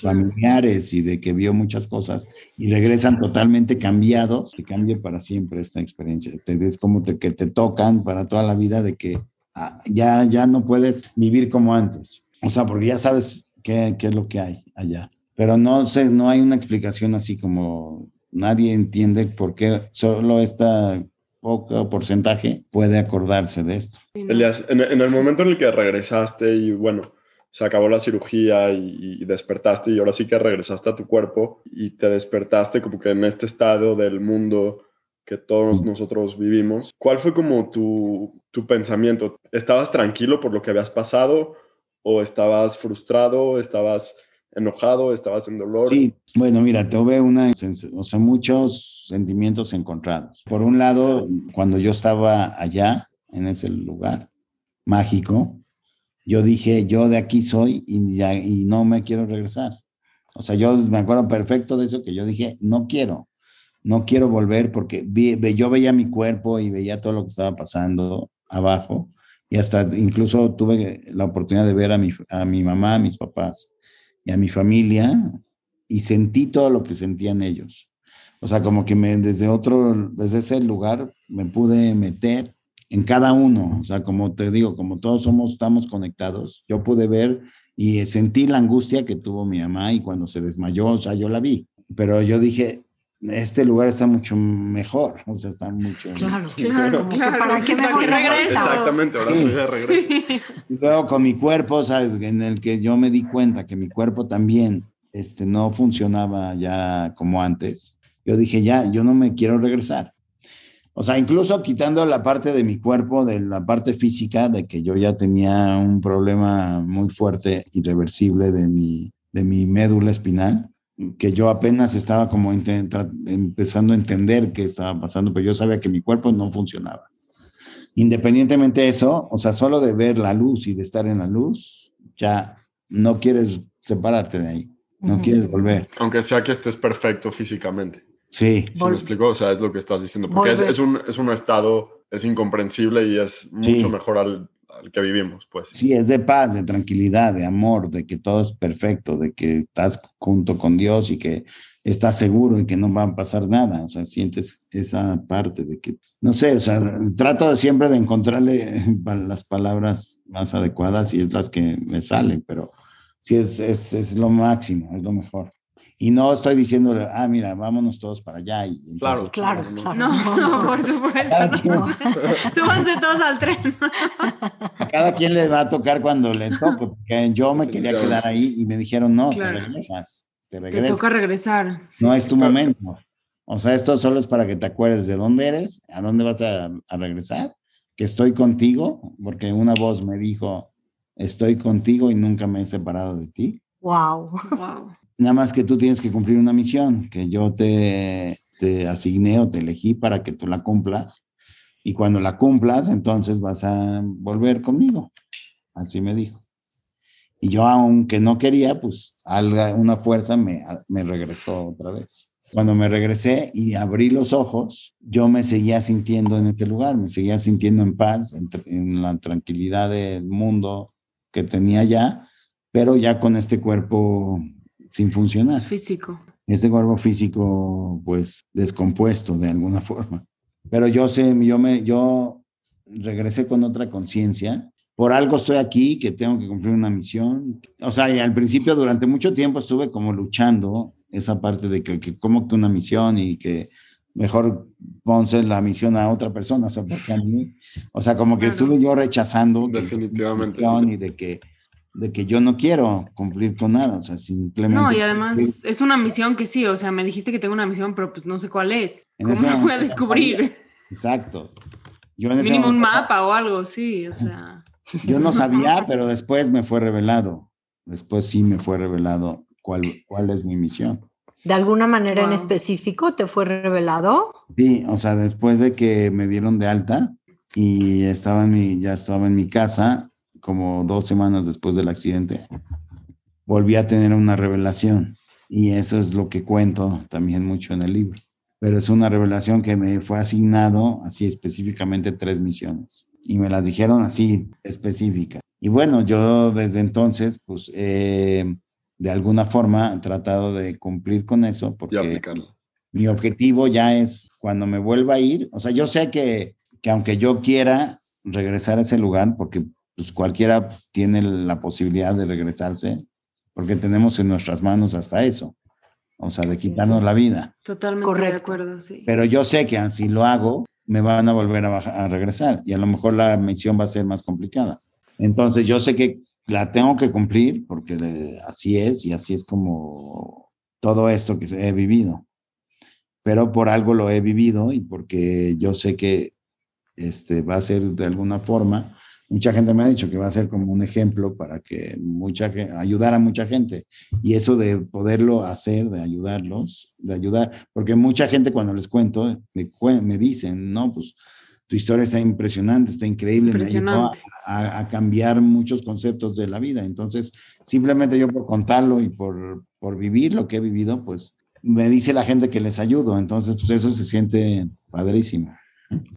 Speaker 1: familiares y de que vio muchas cosas y regresan totalmente cambiados, te cambia para siempre esta experiencia. Es como te, que te tocan para toda la vida de que ah, ya, ya no puedes vivir como antes. O sea, porque ya sabes qué, qué es lo que hay allá. pero no sé, no hay una explicación así como nadie entiende por qué solo esta poco porcentaje puede acordarse de esto.
Speaker 2: Elias, en, el momento en el que regresaste y bueno, se acabó la cirugía y, y, despertaste y ahora sí que regresaste a tu cuerpo y te despertaste como que en este estado del mundo que todos nosotros vivimos. ¿Cuál fue como tu, tu pensamiento? ¿Estabas tranquilo por lo que habías pasado o estabas frustrado, estabas enojado, estabas en dolor?
Speaker 1: Sí, bueno, mira, tuve una, o sea, muchos sentimientos encontrados. Por un lado, cuando yo estaba allá, en ese lugar mágico, yo dije, yo de aquí soy y, ya, y no me quiero regresar. O sea, yo me acuerdo perfecto de eso, que yo dije, no quiero no quiero volver porque yo veía mi cuerpo y veía todo lo que estaba pasando abajo y hasta incluso tuve la oportunidad de ver a mi, a mi mamá, a mis papás y a mi familia y sentí todo lo que sentían ellos. O sea, como que desde otro, desde ese lugar me pude meter en cada uno. O sea, como te digo, como todos somos, estamos conectados, yo pude ver y sentí la angustia que tuvo mi mamá y cuando se desmayó, o sea, yo la vi. Pero yo dije, este lugar está mucho mejor, o sea, está mucho...
Speaker 4: Claro, claro, claro. ¿Para qué me voy?
Speaker 2: Exactamente, ahora estoy de regreso.
Speaker 1: Y luego con mi cuerpo, o sea, en el que yo me di cuenta que mi cuerpo también este, no funcionaba ya como antes, yo dije, ya, yo no me quiero regresar. O sea, incluso quitando la parte de mi cuerpo, de la parte física, de que yo ya tenía un problema muy fuerte, irreversible de mi, de mi médula espinal, que yo apenas estaba como empezando a entender qué estaba pasando, pero yo sabía que mi cuerpo no funcionaba. Independientemente de eso, o sea, solo de ver la luz y de estar en la luz, ya no quieres separarte de ahí, no quieres volver.
Speaker 2: Aunque sea que estés perfecto físicamente.
Speaker 1: Sí.
Speaker 2: ¿Sí me explico? O sea, es lo que estás diciendo, porque es, es, un, es un estado, es incomprensible y es mucho mejor al, que vivimos, pues.
Speaker 1: Sí, es de paz, de tranquilidad, de amor, de que todo es perfecto, de que estás junto con Dios y que estás seguro y que no va a pasar nada. O sea, sientes esa parte de que, no sé, o sea, trato siempre de encontrarle las palabras más adecuadas y es las que me salen, pero sí es, es, es lo máximo, es lo mejor. Y no estoy diciéndole, ah, mira, vámonos todos para allá. Y
Speaker 2: claro,
Speaker 4: claro,
Speaker 3: claro. No, no, [LAUGHS] por supuesto. No. [LAUGHS] Súbanse todos al tren.
Speaker 1: A [LAUGHS] cada quien le va a tocar cuando le toque, porque yo me quería quedar ahí y me dijeron, no, te regresas. Te, regresas.
Speaker 3: te toca regresar.
Speaker 1: Sí. No es tu momento. O sea, esto solo es para que te acuerdes de dónde eres, a dónde vas a, a regresar, que estoy contigo, porque una voz me dijo, estoy contigo y nunca me he separado de ti.
Speaker 4: Wow.
Speaker 3: Wow.
Speaker 1: Nada más que tú tienes que cumplir una misión que yo te, asigné o te elegí para que tú la cumplas. Y cuando la cumplas, entonces vas a volver conmigo. Así me dijo. Y yo, aunque no quería, pues una fuerza me, me regresó otra vez. Cuando me regresé y abrí los ojos, yo me seguía sintiendo en ese lugar, me seguía sintiendo en paz, en, en la tranquilidad del mundo que tenía ya, pero ya con este cuerpo sin funcionar.
Speaker 3: Es físico.
Speaker 1: Este cuerpo físico, pues, descompuesto de alguna [LAUGHS] forma. Pero yo sé, yo me, yo regresé con otra conciencia. Por algo estoy aquí, que tengo que cumplir una misión. O sea, y al principio, durante mucho tiempo, estuve como luchando esa parte de que, que como que una misión y que mejor ponse la misión a otra persona, o sea, porque a mí, o sea, como que estuve yo rechazando
Speaker 2: definitivamente
Speaker 1: y de que de que yo no quiero cumplir con nada, o sea, simplemente...
Speaker 3: No, y además cumplir. es una misión que sí, o sea, me dijiste que tengo una misión, pero pues no sé cuál es. En ¿Cómo la voy a descubrir? [LAUGHS]
Speaker 1: Exacto.
Speaker 3: Yo en Mínimo un mapa o algo, sí, o sea...
Speaker 1: Yo no sabía, [LAUGHS] pero después me fue revelado. Después sí me fue revelado cuál, cuál es mi misión.
Speaker 4: ¿De alguna manera wow. en específico te fue revelado?
Speaker 1: Sí, o sea, después de que me dieron de alta y estaba en mi, ya estaba en mi casa, como dos semanas después del accidente, volví a tener una revelación. Y eso es lo que cuento también mucho en el libro. Pero es una revelación que me fue asignado así específicamente tres misiones. Y me las dijeron así específicas. Y bueno, yo desde entonces, pues, eh, de alguna forma he tratado de cumplir con eso porque mi objetivo ya es cuando me vuelva a ir, o sea, yo sé que, que aunque yo quiera regresar a ese lugar, porque pues cualquiera tiene la posibilidad de regresarse porque tenemos en nuestras manos hasta eso, o sea, de quitarnos la vida.
Speaker 3: Totalmente
Speaker 4: Correcto.
Speaker 3: de acuerdo, sí.
Speaker 1: Pero yo sé que si lo hago, me van a volver a, a regresar y a lo mejor la misión va a ser más complicada. Entonces yo sé que la tengo que cumplir porque así es y así es como todo esto que he vivido. Pero por algo lo he vivido y porque yo sé que este, va a ser de alguna forma, mucha gente me ha dicho que va a ser como un ejemplo para que mucha ayudar a mucha gente. Y eso de poderlo hacer, de ayudarlos, de ayudar, porque mucha gente cuando les cuento, me, dicen, no, pues tu historia está impresionante, está increíble, me ayudó
Speaker 3: Impresionante.
Speaker 1: a, a- a cambiar muchos conceptos de la vida. Entonces, simplemente yo por contarlo y por, por vivir lo que he vivido, pues me dice la gente que les ayudo. Entonces, pues eso se siente padrísimo.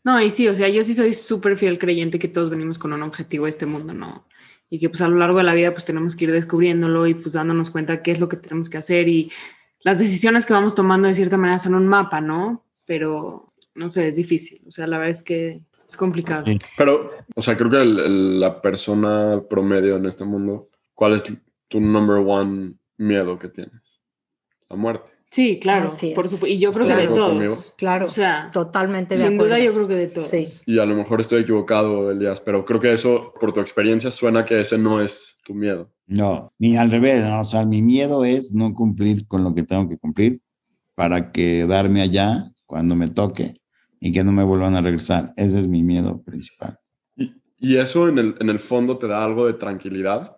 Speaker 3: No, y sí, o sea, yo sí soy súper fiel creyente que todos venimos con un objetivo a este mundo, ¿no? Y que pues a lo largo de la vida pues tenemos que ir descubriéndolo y pues dándonos cuenta qué es lo que tenemos que hacer y las decisiones que vamos tomando de cierta manera son un mapa, ¿no? Pero no sé, es difícil, o sea, la verdad es que es complicado.
Speaker 2: Pero, o sea, creo que el- el- la persona promedio en este mundo, ¿cuál es tu number one miedo que tienes? La muerte.
Speaker 3: Sí, claro,
Speaker 4: Así
Speaker 3: por
Speaker 4: es.
Speaker 3: supuesto. Y yo creo que
Speaker 2: ¿Estás
Speaker 3: de
Speaker 2: de acuerdo conmigo?
Speaker 3: todos.
Speaker 4: Claro,
Speaker 3: O sea,
Speaker 4: totalmente de
Speaker 3: sin
Speaker 4: acuerdo.
Speaker 3: duda yo creo que de todos.
Speaker 4: Sí.
Speaker 2: Y a lo mejor estoy equivocado, Elías, pero creo que eso, por tu experiencia, suena que ese no es tu miedo.
Speaker 1: No, ni al revés, ¿no? o sea, mi miedo es no cumplir con lo que tengo que cumplir para quedarme allá cuando me toque y que no me vuelvan a regresar. Ese es mi miedo principal.
Speaker 2: Y, y eso en el, en el fondo te da algo de tranquilidad.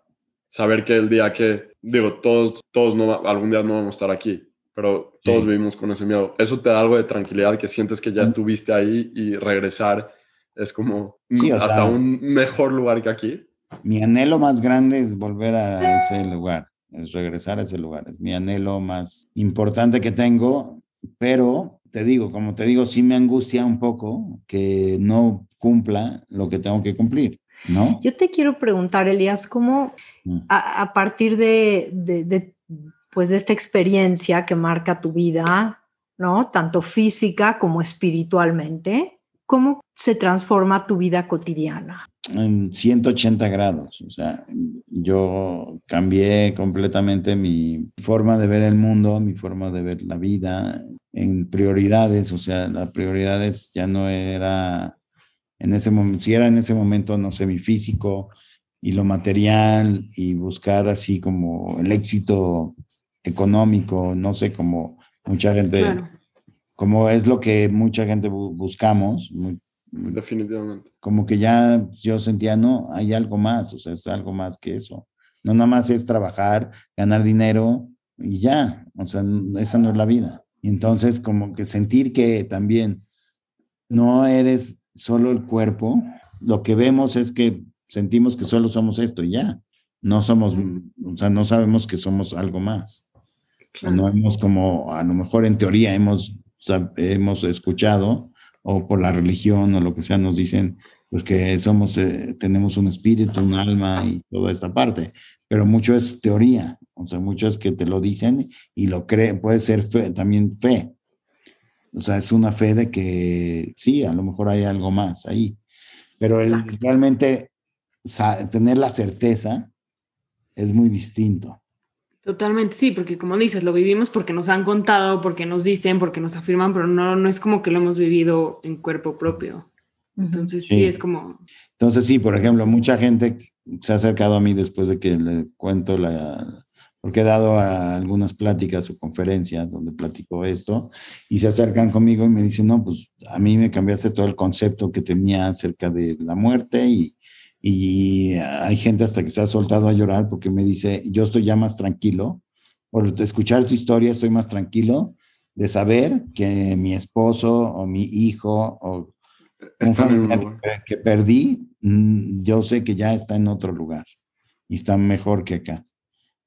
Speaker 2: Saber que el día que, digo, todos, todos no, algún día no vamos a estar aquí, pero todos
Speaker 1: Sí.
Speaker 2: vivimos con ese miedo. Eso te da algo de tranquilidad, que sientes que ya estuviste ahí y regresar es como
Speaker 1: Sí, o
Speaker 2: hasta
Speaker 1: sea-
Speaker 2: un mejor lugar que aquí.
Speaker 1: Mi anhelo más grande es volver a ese lugar, es regresar a ese lugar. Es mi anhelo más importante que tengo, pero te digo, como te digo, sí me angustia un poco que no cumpla lo que tengo que cumplir, ¿no?
Speaker 4: Yo te quiero preguntar, Elías, ¿cómo
Speaker 1: Mm.
Speaker 4: a, a partir de, de- de, pues de esta experiencia que marca tu vida, ¿no? Tanto física como espiritualmente, ¿cómo se transforma tu vida cotidiana?
Speaker 1: en 180 grados. O sea, yo cambié completamente mi forma de ver el mundo, mi forma de ver la vida en prioridades. O sea, las prioridades ya no era en ese momento, si era en ese momento, no sé, mi físico y lo material y buscar así como el éxito económico, no sé, como mucha gente,
Speaker 3: Claro.
Speaker 1: como es lo que mucha gente bu- buscamos, muy-
Speaker 2: Definitivamente.
Speaker 1: como que ya yo sentía, no, hay algo más, o sea, es algo más que eso. No nada más es trabajar, ganar dinero y ya, o sea, esa no es la vida. Y entonces como que sentir que también no eres solo el cuerpo, lo que vemos es que sentimos que solo somos esto y ya. No somos, o sea, no sabemos que somos algo más.
Speaker 3: Claro.
Speaker 1: no hemos como, a lo mejor en teoría hemos, hemos escuchado, o por la religión o lo que sea, nos dicen, pues que somos, eh, tenemos un espíritu, un alma y toda esta parte, pero mucho es teoría, o sea, mucho es que te lo dicen y lo creen, puede ser fe- también fe. O sea, es una fe de que sí, a lo mejor hay algo más ahí, pero el, realmente tener la certeza es muy distinto.
Speaker 3: Totalmente, sí, porque como dices, lo vivimos porque nos han contado, porque nos dicen, porque nos afirman, pero no, no es como que lo hemos vivido en cuerpo propio. Entonces sí,
Speaker 1: Sí.
Speaker 3: es como,
Speaker 1: Entonces, sí, por ejemplo, mucha gente se ha acercado a mí después de que le cuento la, porque he dado a algunas pláticas o conferencias donde platico esto, y se acercan conmigo y me dicen, no, pues a mí me cambiaste todo el concepto que tenía acerca de la muerte y, y hay gente hasta que se ha soltado a llorar porque me dice, yo estoy ya más tranquilo, por escuchar tu historia estoy más tranquilo de saber que mi esposo o mi hijo o un familiar que, perdí, mm, yo sé que ya está en otro lugar y está mejor que acá.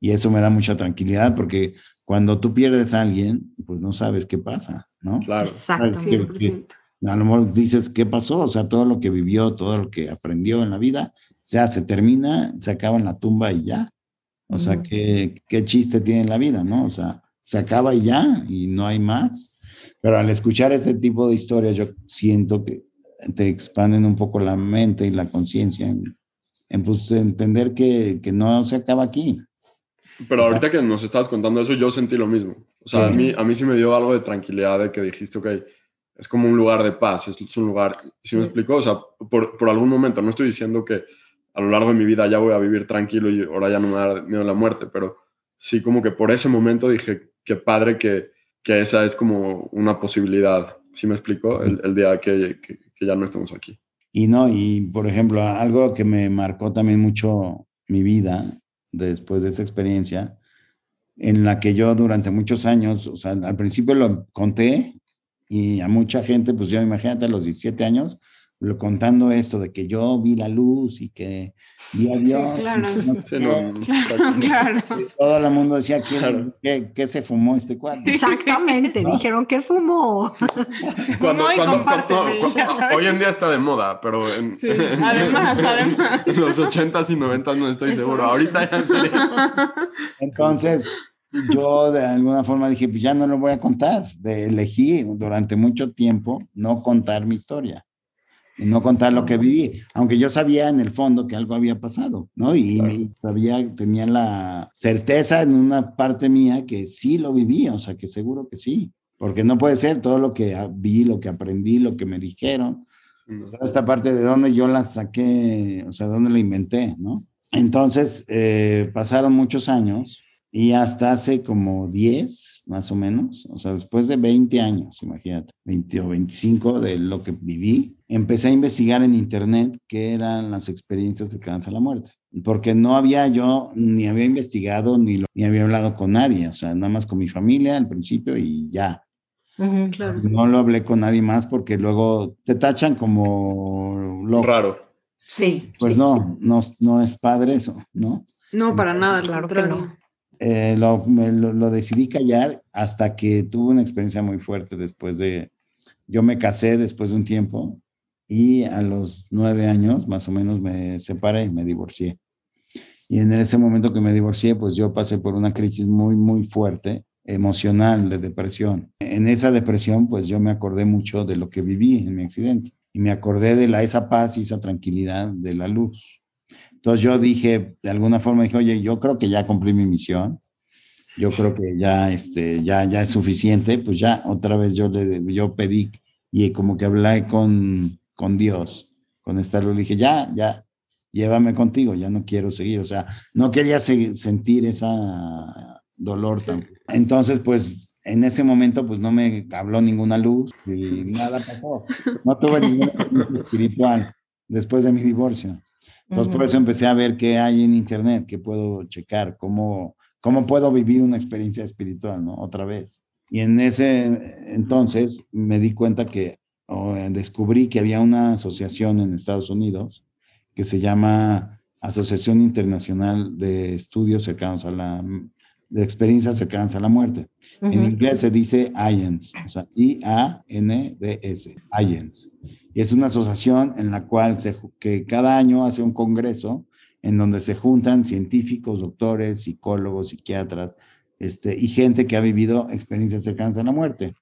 Speaker 1: Y eso me da mucha tranquilidad porque cuando tú pierdes a alguien, pues no sabes qué pasa, ¿no?
Speaker 2: Claro.
Speaker 4: Exacto.
Speaker 1: Sí.
Speaker 3: 100%.
Speaker 1: A lo mejor dices, ¿qué pasó? O sea, todo lo que vivió, todo lo que aprendió en la vida, ya se termina, se acaba en la tumba y ya. O sea. ¿qué, qué chiste tiene la vida, ¿no? O sea, se acaba y ya, y no hay más. Pero al escuchar este tipo de historias, yo siento que te expanden un poco la mente y la conciencia en, en, pues, entender que, que no se acaba aquí.
Speaker 2: Pero ahorita que nos estabas contando eso, yo sentí lo mismo. O sea, a, mí, a mí sí me dio algo de tranquilidad de que dijiste, ok, es como un lugar de paz, es, un lugar, ¿sí me explico? O sea, por, por, algún momento, no estoy diciendo que a lo largo de mi vida ya voy a vivir tranquilo y ahora ya no me da miedo la muerte, pero sí como que por ese momento dije, qué padre que, que esa es como una posibilidad, ¿sí me explico? El, el día que, que, que ya no estamos aquí.
Speaker 1: Y no, y por ejemplo, algo que me marcó también mucho mi vida después de esta experiencia, en la que yo durante muchos años, o sea, al principio lo conté y a mucha gente, pues yo imagínate a los 17 años, lo, contando esto de que yo vi la luz y que vi a Dios. Sí, claro. claro, Todo el mundo decía, ¿quién, ¿qué, se fumó este cuadro?
Speaker 4: Exactamente, dijeron, ¿qué fumó?
Speaker 2: Cuando, hoy en día está de moda, pero en,
Speaker 3: además, además.
Speaker 2: en los 80s y 90s no estoy seguro. Ahorita ya sería. [LAUGHS]
Speaker 1: Entonces, yo de alguna forma dije, pues ya no lo voy a contar. De, elegí durante mucho tiempo no contar mi historia y no contar lo que viví, aunque yo sabía en el fondo que algo había pasado, ¿no? Y, sabía, tenía la certeza en una parte mía que sí lo viví, o sea, que seguro que sí, porque no puede ser todo lo que vi, lo que aprendí, lo que me dijeron, toda esta parte de dónde yo la saqué, o sea, dónde la inventé, ¿no? Entonces, eh, pasaron muchos años y hasta hace como 10, más o menos, o sea, después de 20 años, imagínate, 20 o 25 de lo que viví, empecé a investigar en internet qué eran las experiencias de cáncer a la muerte, porque no había yo, ni había investigado, ni, ni había hablado con nadie, o sea, nada más con mi familia al principio y ya. claro. No lo hablé con nadie más porque luego te tachan como
Speaker 2: lo Raro.
Speaker 4: Sí.
Speaker 1: Pues no, no, no es padre eso, ¿no?
Speaker 3: No, para nada, claro que no.
Speaker 1: Eh, lo, lo, decidí callar hasta que tuve una experiencia muy fuerte después de, yo me casé después de un tiempo y a los nueve años más o menos me separé me divorcié. Y en ese momento que me divorcié, pues yo pasé por una crisis muy, muy fuerte, emocional, de depresión. En esa depresión, pues yo me acordé mucho de lo que viví en mi accidente y me acordé de la, esa paz y esa tranquilidad de la luz. Entonces yo dije, de alguna forma dije, oye, yo creo que ya cumplí mi misión, yo creo que ya, este, ya, ya es suficiente, pues ya otra vez yo le yo pedí y como que hablé con, con Dios, con esta luz, dije, ya, ya, llévame contigo, ya no quiero seguir, o sea, no quería sentir esa dolor. Entonces, pues en ese momento, pues no me habló ninguna luz y [LAUGHS] nada pasó. No tuve ninguna experiencia espiritual después de mi divorcio. Entonces, por eso empecé a ver qué hay en Internet, qué puedo checar, cómo, cómo puedo vivir una experiencia espiritual, ¿no? Otra vez. Y en ese entonces me di cuenta que, o descubrí que había una asociación en Estados Unidos que se llama Asociación Internacional de Estudios cercanos a la, de experiencias cercanas a la muerte. En inglés se dice IANS, o sea, I-A-N-D-S, IANS. Y es una asociación en la cual se, que cada año hace un congreso en donde se juntan científicos, doctores, psicólogos, psiquiatras, este, y gente que ha vivido experiencias cercanas a la muerte.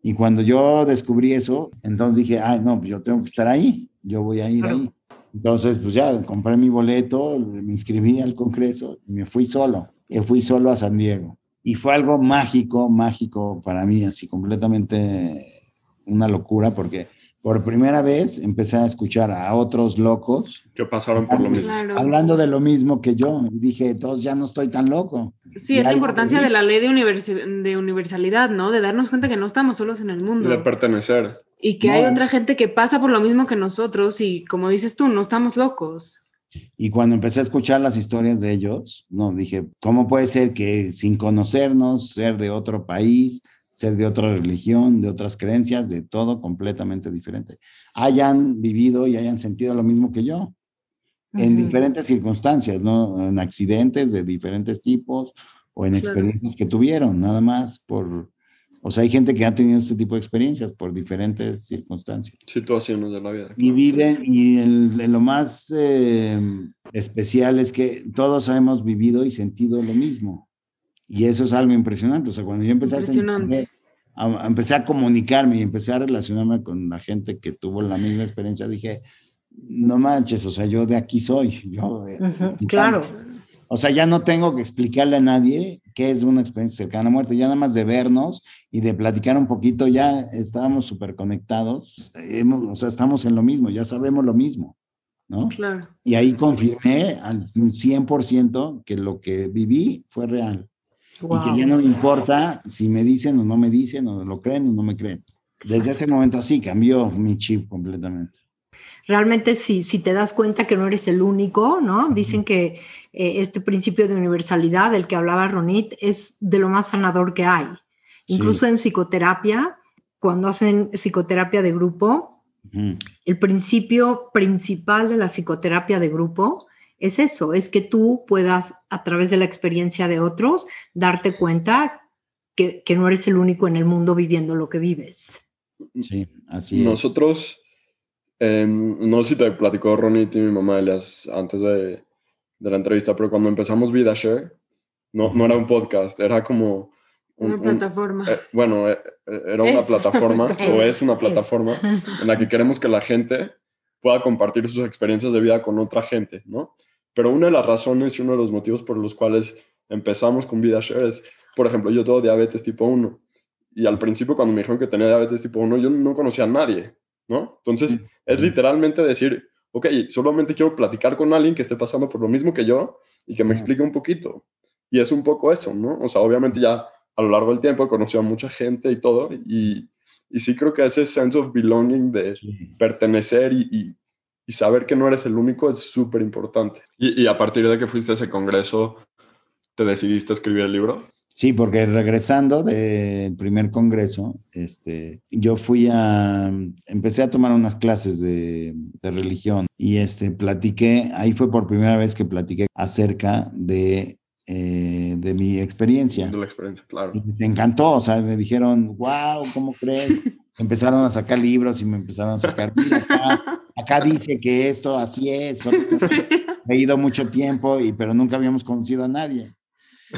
Speaker 1: Y cuando yo descubrí eso, entonces dije, ay, no, pues yo tengo que estar ahí, yo voy a ir ahí. Entonces, pues ya compré mi boleto, me inscribí al congreso y me fui solo. Y fui solo a San Diego. Y fue algo mágico, mágico para mí, así completamente una locura, porque por primera vez empecé a escuchar a otros locos.
Speaker 2: Que pasaron por lo mismo.
Speaker 1: Hablando de lo mismo que yo. Y dije, entonces ya no estoy tan loco.
Speaker 3: Sí, es la importancia de la ley de, de, universalidad, ¿no? De darnos cuenta que no estamos solos en el mundo.
Speaker 2: De pertenecer.
Speaker 3: Y que hay otra gente que pasa por lo mismo que nosotros y como dices tú, no estamos locos.
Speaker 1: Y cuando empecé a escuchar las historias de ellos, no, dije, ¿cómo puede ser que sin conocernos, ser de otro país, ser de otra religión, de otras creencias, de todo completamente diferente. Hayan vivido y hayan sentido lo mismo que yo, en diferentes circunstancias, ¿no? En accidentes de diferentes tipos o en experiencias que tuvieron, nada más por... O sea, hay gente que ha tenido este tipo de experiencias por diferentes circunstancias.
Speaker 2: Situaciones de la vida.
Speaker 1: Y viven, y lo más eh, especial es que todos hemos vivido y sentido lo mismo. Y eso es algo impresionante. O sea, cuando yo empecé a, empecé a comunicarme y empecé a relacionarme con la gente que tuvo la misma experiencia, dije, no manches, o sea, yo de aquí soy. Yo,
Speaker 4: claro.
Speaker 1: O sea, ya no tengo que explicarle a nadie qué es una experiencia cercana a muerte, ya nada más de vernos y de platicar un poquito, ya estábamos súper conectados, o sea, estamos en lo mismo, ya sabemos lo mismo, ¿no?
Speaker 3: Claro.
Speaker 1: Y ahí confirmé al 100% que lo que viví fue real. Y que ya no me importa si me dicen o no me dicen, o lo creen o no me creen. Desde ese momento así cambió mi chip completamente
Speaker 4: realmente si, si te das cuenta que no eres el único, ¿no? Dicen que eh, este principio de universalidad del que hablaba Ronit es de lo más sanador que hay. Incluso en psicoterapia, cuando hacen psicoterapia de grupo, el principio principal de la psicoterapia de grupo es eso, es que tú puedas a través de la experiencia de otros darte cuenta que, que no eres el único en el mundo viviendo lo que vives.
Speaker 1: Sí, así
Speaker 2: es. Nosotros Em, no sé si te platicó Ronnie y mi mamá Elias antes de, de, la entrevista, pero cuando empezamos VidaShare, no, no era un podcast, era como...
Speaker 3: una plataforma.
Speaker 2: Eh, bueno, eh, eh, era una plataforma, o es una plataforma, en la que queremos que la gente pueda compartir sus experiencias de vida con otra gente, ¿no? Pero una de las razones y uno de los motivos por los cuales empezamos con VidaShare es, por ejemplo, yo tengo diabetes tipo 1. Y al principio cuando me dijeron que tenía diabetes tipo 1, yo no conocía a nadie. ¿No? Entonces, es literalmente decir, ok, solamente quiero platicar con alguien que esté pasando por lo mismo que yo y que me explique un poquito. Y es un poco eso, ¿no? O sea, obviamente ya a lo largo del tiempo he conocido a mucha gente y todo, y, y sí creo que ese sense of belonging de pertenecer y, y, saber que no eres el único es súper importante. Y, a partir de que fuiste a ese congreso, ¿te decidiste escribir el libro?
Speaker 1: Sí, porque regresando del primer congreso, este, yo fui a, empecé a tomar unas clases de, religión y este, platiqué, ahí fue por primera vez que platiqué acerca de, eh, de mi experiencia.
Speaker 2: De la experiencia, claro.
Speaker 1: Y me encantó, o sea, me dijeron, wow, ¿cómo crees? [LAUGHS] empezaron a sacar libros y me empezaron a sacar, mira, acá, acá dice que esto así es. [LAUGHS] He ido mucho tiempo, y, pero nunca habíamos conocido a nadie.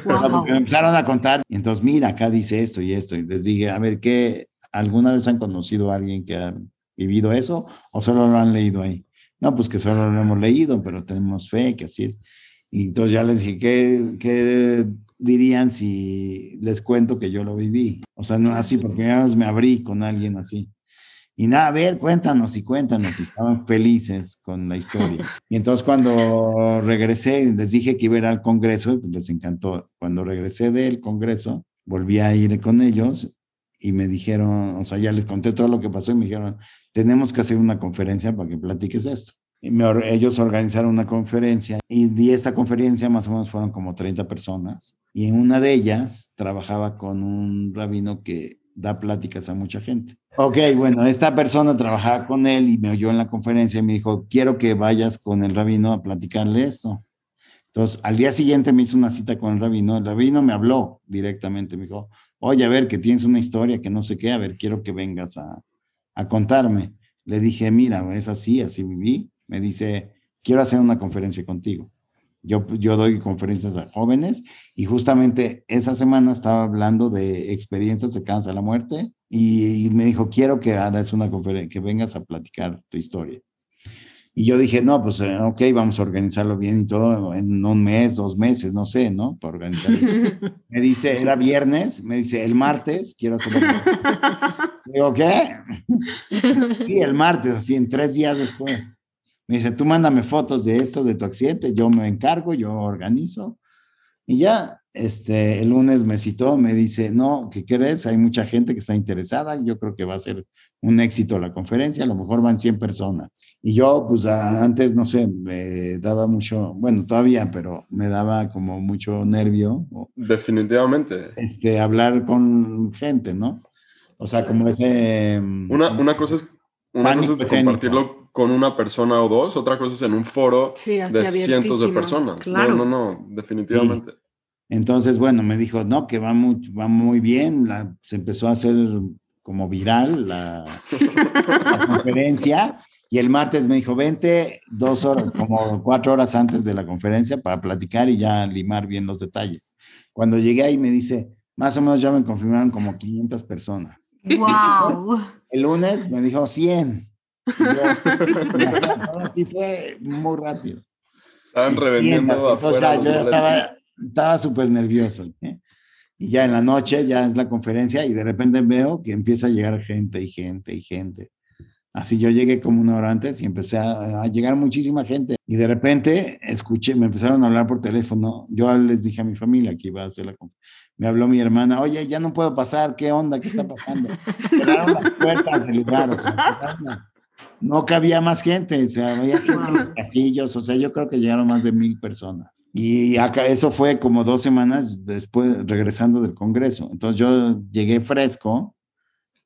Speaker 1: O sea, porque me empezaron a contar, y entonces, mira, acá dice esto y esto, y les dije, a ver, ¿qué? ¿Alguna vez han conocido a alguien que ha vivido eso o solo lo han leído ahí? No, pues que solo lo hemos leído, pero tenemos fe que así es. Y entonces ya les dije, ¿qué, qué dirían si les cuento que yo lo viví? O sea, no así, porque ya me abrí con alguien así. Y nada, a ver, cuéntanos y cuéntanos, y estaban felices con la historia. Y entonces cuando regresé, les dije que iba a ir al Congreso, y pues les encantó. Cuando regresé del Congreso, volví a ir con ellos y me dijeron, o sea, ya les conté todo lo que pasó y me dijeron, tenemos que hacer una conferencia para que platiques esto. Y ellos organizaron una conferencia y di esta conferencia más o menos fueron como 30 personas. Y en una de ellas trabajaba con un rabino que da pláticas a mucha gente. Ok, bueno, esta persona trabajaba con él y me oyó en la conferencia y me dijo, quiero que vayas con el rabino a platicarle esto. Entonces, al día siguiente me hizo una cita con el rabino. El rabino me habló directamente, me dijo, oye, a ver, que tienes una historia, que no sé qué, a ver, quiero que vengas a, a contarme. Le dije, mira, es así, así viví. Me dice, quiero hacer una conferencia contigo. Yo, yo doy conferencias a jóvenes y justamente esa semana estaba hablando de experiencias cáncer a la muerte y, me dijo, quiero que hagas una conferencia, que vengas a platicar tu historia. Y yo dije, no, pues eh, ok, vamos a organizarlo bien y todo en un mes, dos meses, no sé, ¿no? Para organizarlo. [LAUGHS] me dice, era viernes, me dice, el martes quiero hacerlo. [LAUGHS] Digo, ¿qué? [LAUGHS] sí, el martes, así en tres días después. Me dice, tú mándame fotos de esto, de tu accidente, yo me encargo, yo organizo. Y ya, este, el lunes me citó, me dice, no, ¿qué crees? Hay mucha gente que está interesada, yo creo que va a ser un éxito la conferencia, a lo mejor van 100 personas. Y yo, pues antes, no sé, me daba mucho, bueno, todavía, pero me daba como mucho nervio.
Speaker 2: Definitivamente.
Speaker 1: Este, hablar con gente, ¿no? O sea, como ese...
Speaker 2: Una, una cosa es una cosa es compartirlo con una persona o dos, otra cosa es en un foro de cientos de personas. No, no, no, definitivamente.
Speaker 1: Entonces, bueno, me dijo, no, que va muy, va muy bien, se empezó a hacer como viral la, [LAUGHS] conferencia y el martes me dijo, vente dos horas, como cuatro horas antes de la conferencia para platicar y ya limar bien los detalles. Cuando llegué ahí me dice, más o menos ya me confirmaron como 500 personas.
Speaker 4: ¡Wow!
Speaker 1: El lunes me dijo 100. Así [LAUGHS] fue muy rápido.
Speaker 2: Estaban revendiendo afuera.
Speaker 1: yo ya estaba, estaba súper nervioso. ¿eh? Y ya en la noche, ya es la conferencia, y de repente veo que empieza a llegar gente y gente y gente. Así yo llegué como una hora antes y empecé a, llegar muchísima gente. Y de repente escuché, me empezaron a hablar por teléfono. Yo les dije a mi familia que iba a hacer la conferencia. Me habló mi hermana, oye, ya no puedo pasar, ¿qué onda? ¿Qué está pasando? [LAUGHS] Cerraron las puertas del lugar, o sea, no cabía más gente, o sea, había gente casillos, o sea, yo creo que llegaron más de mil personas. Y acá eso fue como dos semanas después, regresando del Congreso. Entonces yo llegué fresco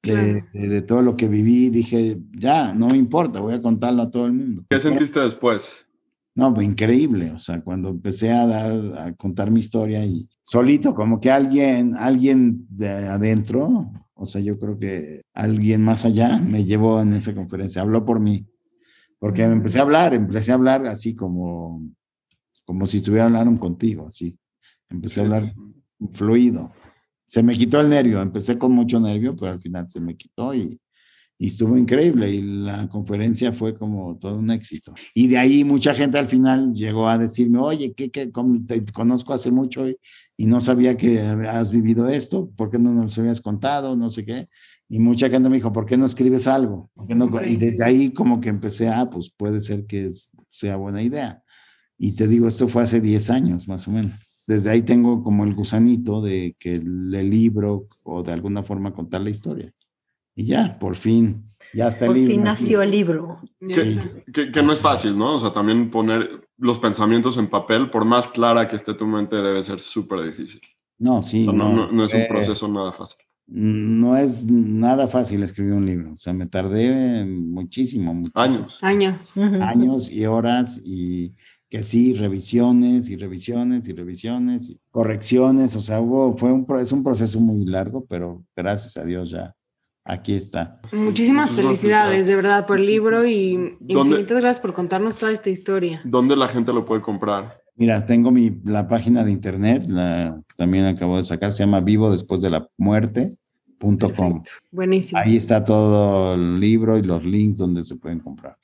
Speaker 1: de, todo lo que viví, dije, ya, no me importa, voy a contarlo a todo el mundo.
Speaker 2: ¿Qué sentiste después?
Speaker 1: No, pues increíble, o sea, cuando empecé a dar, a contar mi historia y solito, como que alguien, alguien de adentro, o sea, yo creo que alguien más allá me llevó en esa conferencia, habló por mí, porque me empecé a hablar, empecé a hablar así como, como si estuviera hablando contigo, así, empecé a hablar fluido. Se me quitó el nervio, empecé con mucho nervio, pero al final se me quitó y, estuvo increíble y la conferencia fue como todo un éxito. Y de ahí mucha gente al final llegó a decirme, oye, ¿qué, qué te conozco hace mucho y, no sabía que has vivido esto, ¿por qué no nos habías contado? No sé qué. Y mucha gente me dijo, ¿por qué no escribes algo? Y desde ahí como que empecé, ah, pues puede ser que sea buena idea. Y te digo, esto fue hace 10 años más o menos desde ahí tengo como el gusanito de que el libro o de alguna forma contar la historia. Y ya, por fin, ya está
Speaker 4: el
Speaker 1: libro.
Speaker 4: Por fin nació el libro.
Speaker 2: Que, no es fácil, ¿no? O sea, también poner los pensamientos en papel, por más clara que esté tu mente, debe ser súper difícil.
Speaker 1: No, sí.
Speaker 2: no, no, es un proceso nada fácil.
Speaker 1: No es nada fácil escribir un libro. O sea, me tardé muchísimo. muchísimo.
Speaker 2: Años.
Speaker 3: Años.
Speaker 1: Años y horas y que sí, revisiones y revisiones y revisiones y correcciones, o sea, hubo, fue un, es un proceso muy largo, pero gracias a Dios ya aquí está.
Speaker 3: Muchísimas, felicidades, de verdad, por el libro y infinitas gracias por contarnos toda esta historia.
Speaker 2: ¿Dónde la gente lo puede comprar?
Speaker 1: Mira, tengo mi, la página de internet, la que también acabo de sacar, se llama vivo después de la muerte.com.
Speaker 3: Buenísimo.
Speaker 1: Ahí está todo el libro y los links donde se pueden comprar.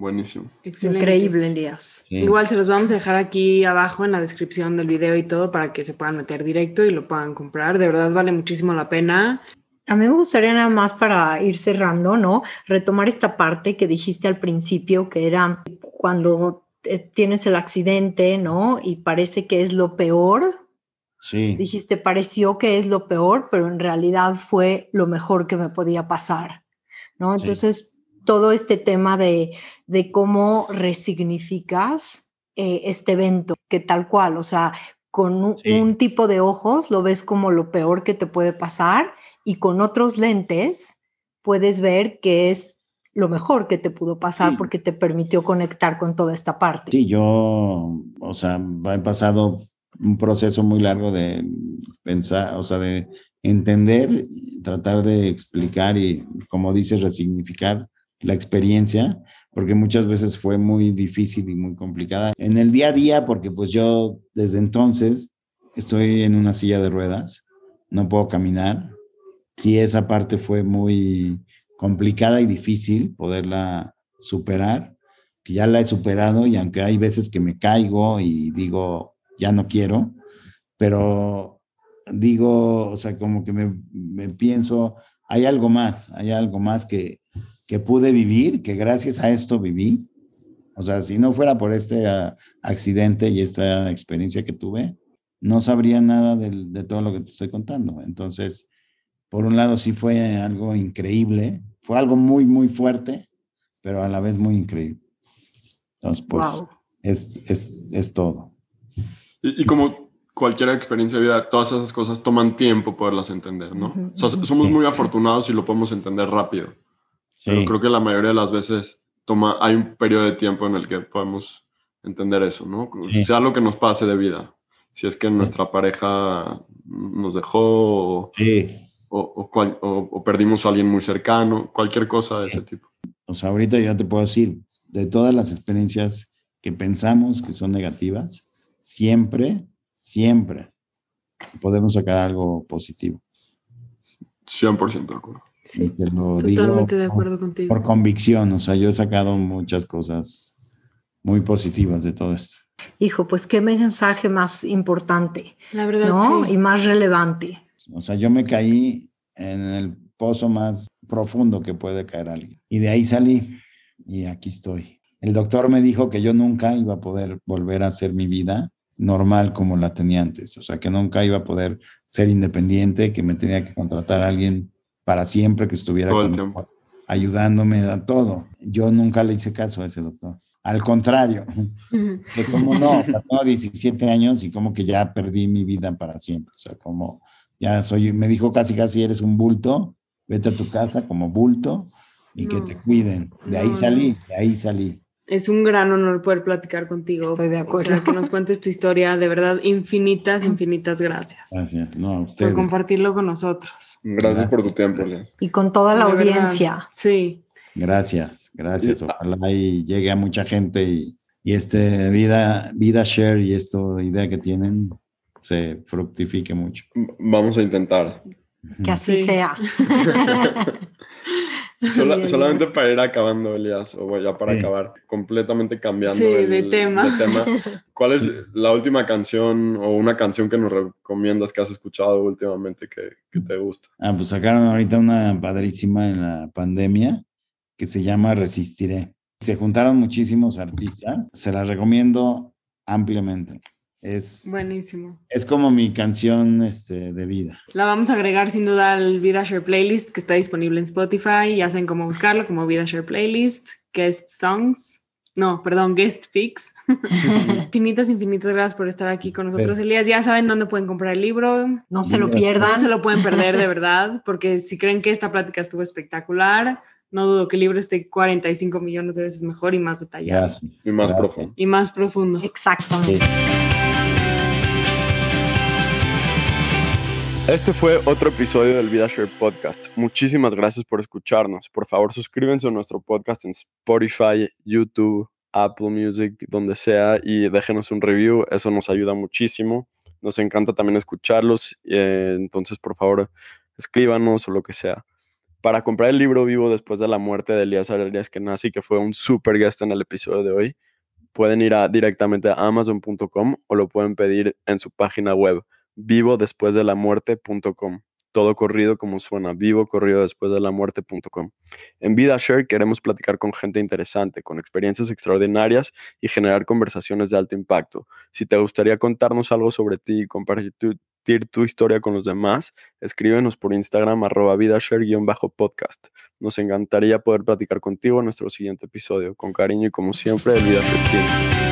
Speaker 2: Buenísimo.
Speaker 4: Increíble, Elías.
Speaker 3: Igual se los vamos a dejar aquí abajo en la descripción del video y todo para que se puedan meter directo y lo puedan comprar. De verdad vale muchísimo la pena.
Speaker 4: A mí me gustaría nada más para ir cerrando, ¿no? Retomar esta parte que dijiste al principio, que era cuando eh, tienes el accidente, ¿no? Y parece que es lo peor.
Speaker 1: Sí.
Speaker 4: Dijiste, pareció que es lo peor, pero en realidad fue lo mejor que me podía pasar, ¿no? Entonces, todo este tema de, cómo resignificas eh, este evento, que tal cual, o sea, con un, tipo de ojos lo ves como lo peor que te puede pasar y con otros lentes puedes ver que es lo mejor que te pudo pasar porque te permitió conectar con toda esta parte.
Speaker 1: Sí, yo, o sea, he pasado un proceso muy largo de pensar, o sea, de entender, tratar de explicar y, como dices, resignificar la experiencia, porque muchas veces fue muy difícil y muy complicada. En el día a día, porque pues yo desde entonces estoy en una silla de ruedas, no puedo caminar. Sí, esa parte fue muy complicada y difícil poderla superar, que ya la he superado y aunque hay veces que me caigo y digo, ya no quiero, pero digo, o sea, como que me, pienso, hay algo más, hay algo más que, que pude vivir, que gracias a esto viví. O sea, si no fuera por este ah, accidente y esta experiencia que tuve, no sabría nada de, todo lo que te estoy contando. Entonces, por un lado sí fue algo increíble, fue algo muy, muy fuerte, pero a la vez muy increíble. Entonces, pues, es, es, es, todo.
Speaker 2: Y, como cualquier experiencia de vida, todas esas cosas toman tiempo poderlas entender, ¿no? O sea, somos muy afortunados y lo podemos entender rápido. Pero creo que la mayoría de las veces toma, hay un periodo de tiempo en el que podemos entender eso, ¿no? Sea lo que nos pase de vida. Si es que nuestra pareja nos dejó o, o, perdimos a alguien muy cercano, cualquier cosa de ese tipo.
Speaker 1: O sea, ahorita ya te puedo decir, de todas las experiencias que pensamos que son negativas, siempre, siempre podemos sacar algo positivo.
Speaker 2: 100% de acuerdo.
Speaker 3: Sí, totalmente de acuerdo contigo.
Speaker 1: Por convicción, o sea, yo he sacado muchas cosas muy positivas de todo esto.
Speaker 4: Hijo, pues qué mensaje más importante,
Speaker 3: La verdad,
Speaker 4: ¿no?
Speaker 3: sí.
Speaker 4: Y más relevante.
Speaker 1: O sea, yo me caí en el pozo más profundo que puede caer alguien. Y de ahí salí y aquí estoy. El doctor me dijo que yo nunca iba a poder volver a hacer mi vida normal como la tenía antes. O sea, que nunca iba a poder ser independiente, que me tenía que contratar a alguien para siempre que estuviera
Speaker 2: Todo el
Speaker 1: conmigo, ayudándome a todo. Yo nunca le hice caso a ese doctor. Al contrario, que como no, tengo 17 años y como que ya perdí mi vida para siempre. O sea, como ya soy, me dijo casi casi eres un bulto, vete a tu casa como bulto y que te cuiden. De ahí
Speaker 3: No,
Speaker 1: salí, de ahí salí.
Speaker 3: Es un gran honor poder platicar contigo.
Speaker 4: Estoy de
Speaker 3: O
Speaker 4: acuerdo.
Speaker 3: sea, que nos cuentes tu historia. De verdad, infinitas, infinitas gracias
Speaker 1: Gracias. No, a
Speaker 3: por
Speaker 1: ustedes.
Speaker 3: compartirlo con nosotros.
Speaker 2: Gracias por tu tiempo, Elias.
Speaker 4: Y con toda la
Speaker 3: De verdad.
Speaker 4: audiencia.
Speaker 3: Sí.
Speaker 1: Gracias, gracias.
Speaker 2: Y-
Speaker 1: Ojalá y llegue a mucha gente y, y este vida, vida share y esta idea que tienen se fructifique mucho.
Speaker 2: Vamos a intentar.
Speaker 4: Que así
Speaker 3: Sí.
Speaker 4: sea. [LAUGHS] [LAUGHS]
Speaker 2: Solamente para ir acabando, Elias, o ya para
Speaker 1: Sí.
Speaker 2: acabar, completamente cambiando
Speaker 3: Sí,
Speaker 2: el-
Speaker 3: de tema.
Speaker 2: de tema. [LAUGHS] ¿Cuál es la última canción o una canción que nos recomiendas que has escuchado últimamente que, que te gusta?
Speaker 1: Ah, pues sacaron ahorita una padrísima en la pandemia que se llama Resistiré. Se juntaron muchísimos artistas, se la recomiendo ampliamente. Es,
Speaker 3: Buenísimo.
Speaker 1: es como mi canción este, de vida.
Speaker 3: La vamos a agregar sin duda al VidaShare Playlist que está disponible en Spotify. Ya saben cómo buscarlo como VidaShare Playlist, Guest Songs. No, perdón, Guest Picks. [LAUGHS] infinitas, infinitas gracias por estar aquí con nosotros. Elías. Ya saben dónde pueden comprar el libro.
Speaker 4: No se lo
Speaker 1: Gracias.
Speaker 3: No
Speaker 4: pierdan.
Speaker 3: se lo pueden perder de verdad, porque si creen que esta plática estuvo espectacular, no dudo que el libro esté 45 millones de veces mejor y más detallado.
Speaker 1: Gracias.
Speaker 2: Y más
Speaker 1: Gracias.
Speaker 2: profundo.
Speaker 3: Y más profundo.
Speaker 4: Exactamente.
Speaker 1: Sí.
Speaker 2: Este fue otro episodio del VidaShare Podcast. Muchísimas gracias por escucharnos. Por favor, suscríbanse a nuestro podcast en Spotify, YouTube, Apple Music, donde sea, y déjenos un review. Eso nos ayuda muchísimo. Nos encanta también escucharlos. eh, entonces, por favor, escríbanos o lo que sea. Para comprar el libro vivo después de la muerte de Elías Arias Kenazi, que fue un super guest en el episodio de hoy, pueden ir directamente a amazon.com o lo pueden pedir en su página web vivo después de la muerte.com. Todo corrido como suena, vivo corrido después de la muerte.com. En VidaShare queremos platicar con gente interesante, con experiencias extraordinarias y generar conversaciones de alto impacto. Si te gustaría contarnos algo sobre ti y compartir tu, historia con los demás, escríbenos por Instagram arroba VidaShare-podcast. Nos encantaría poder platicar contigo en nuestro siguiente episodio. Con cariño y como siempre, el VidaShare Team.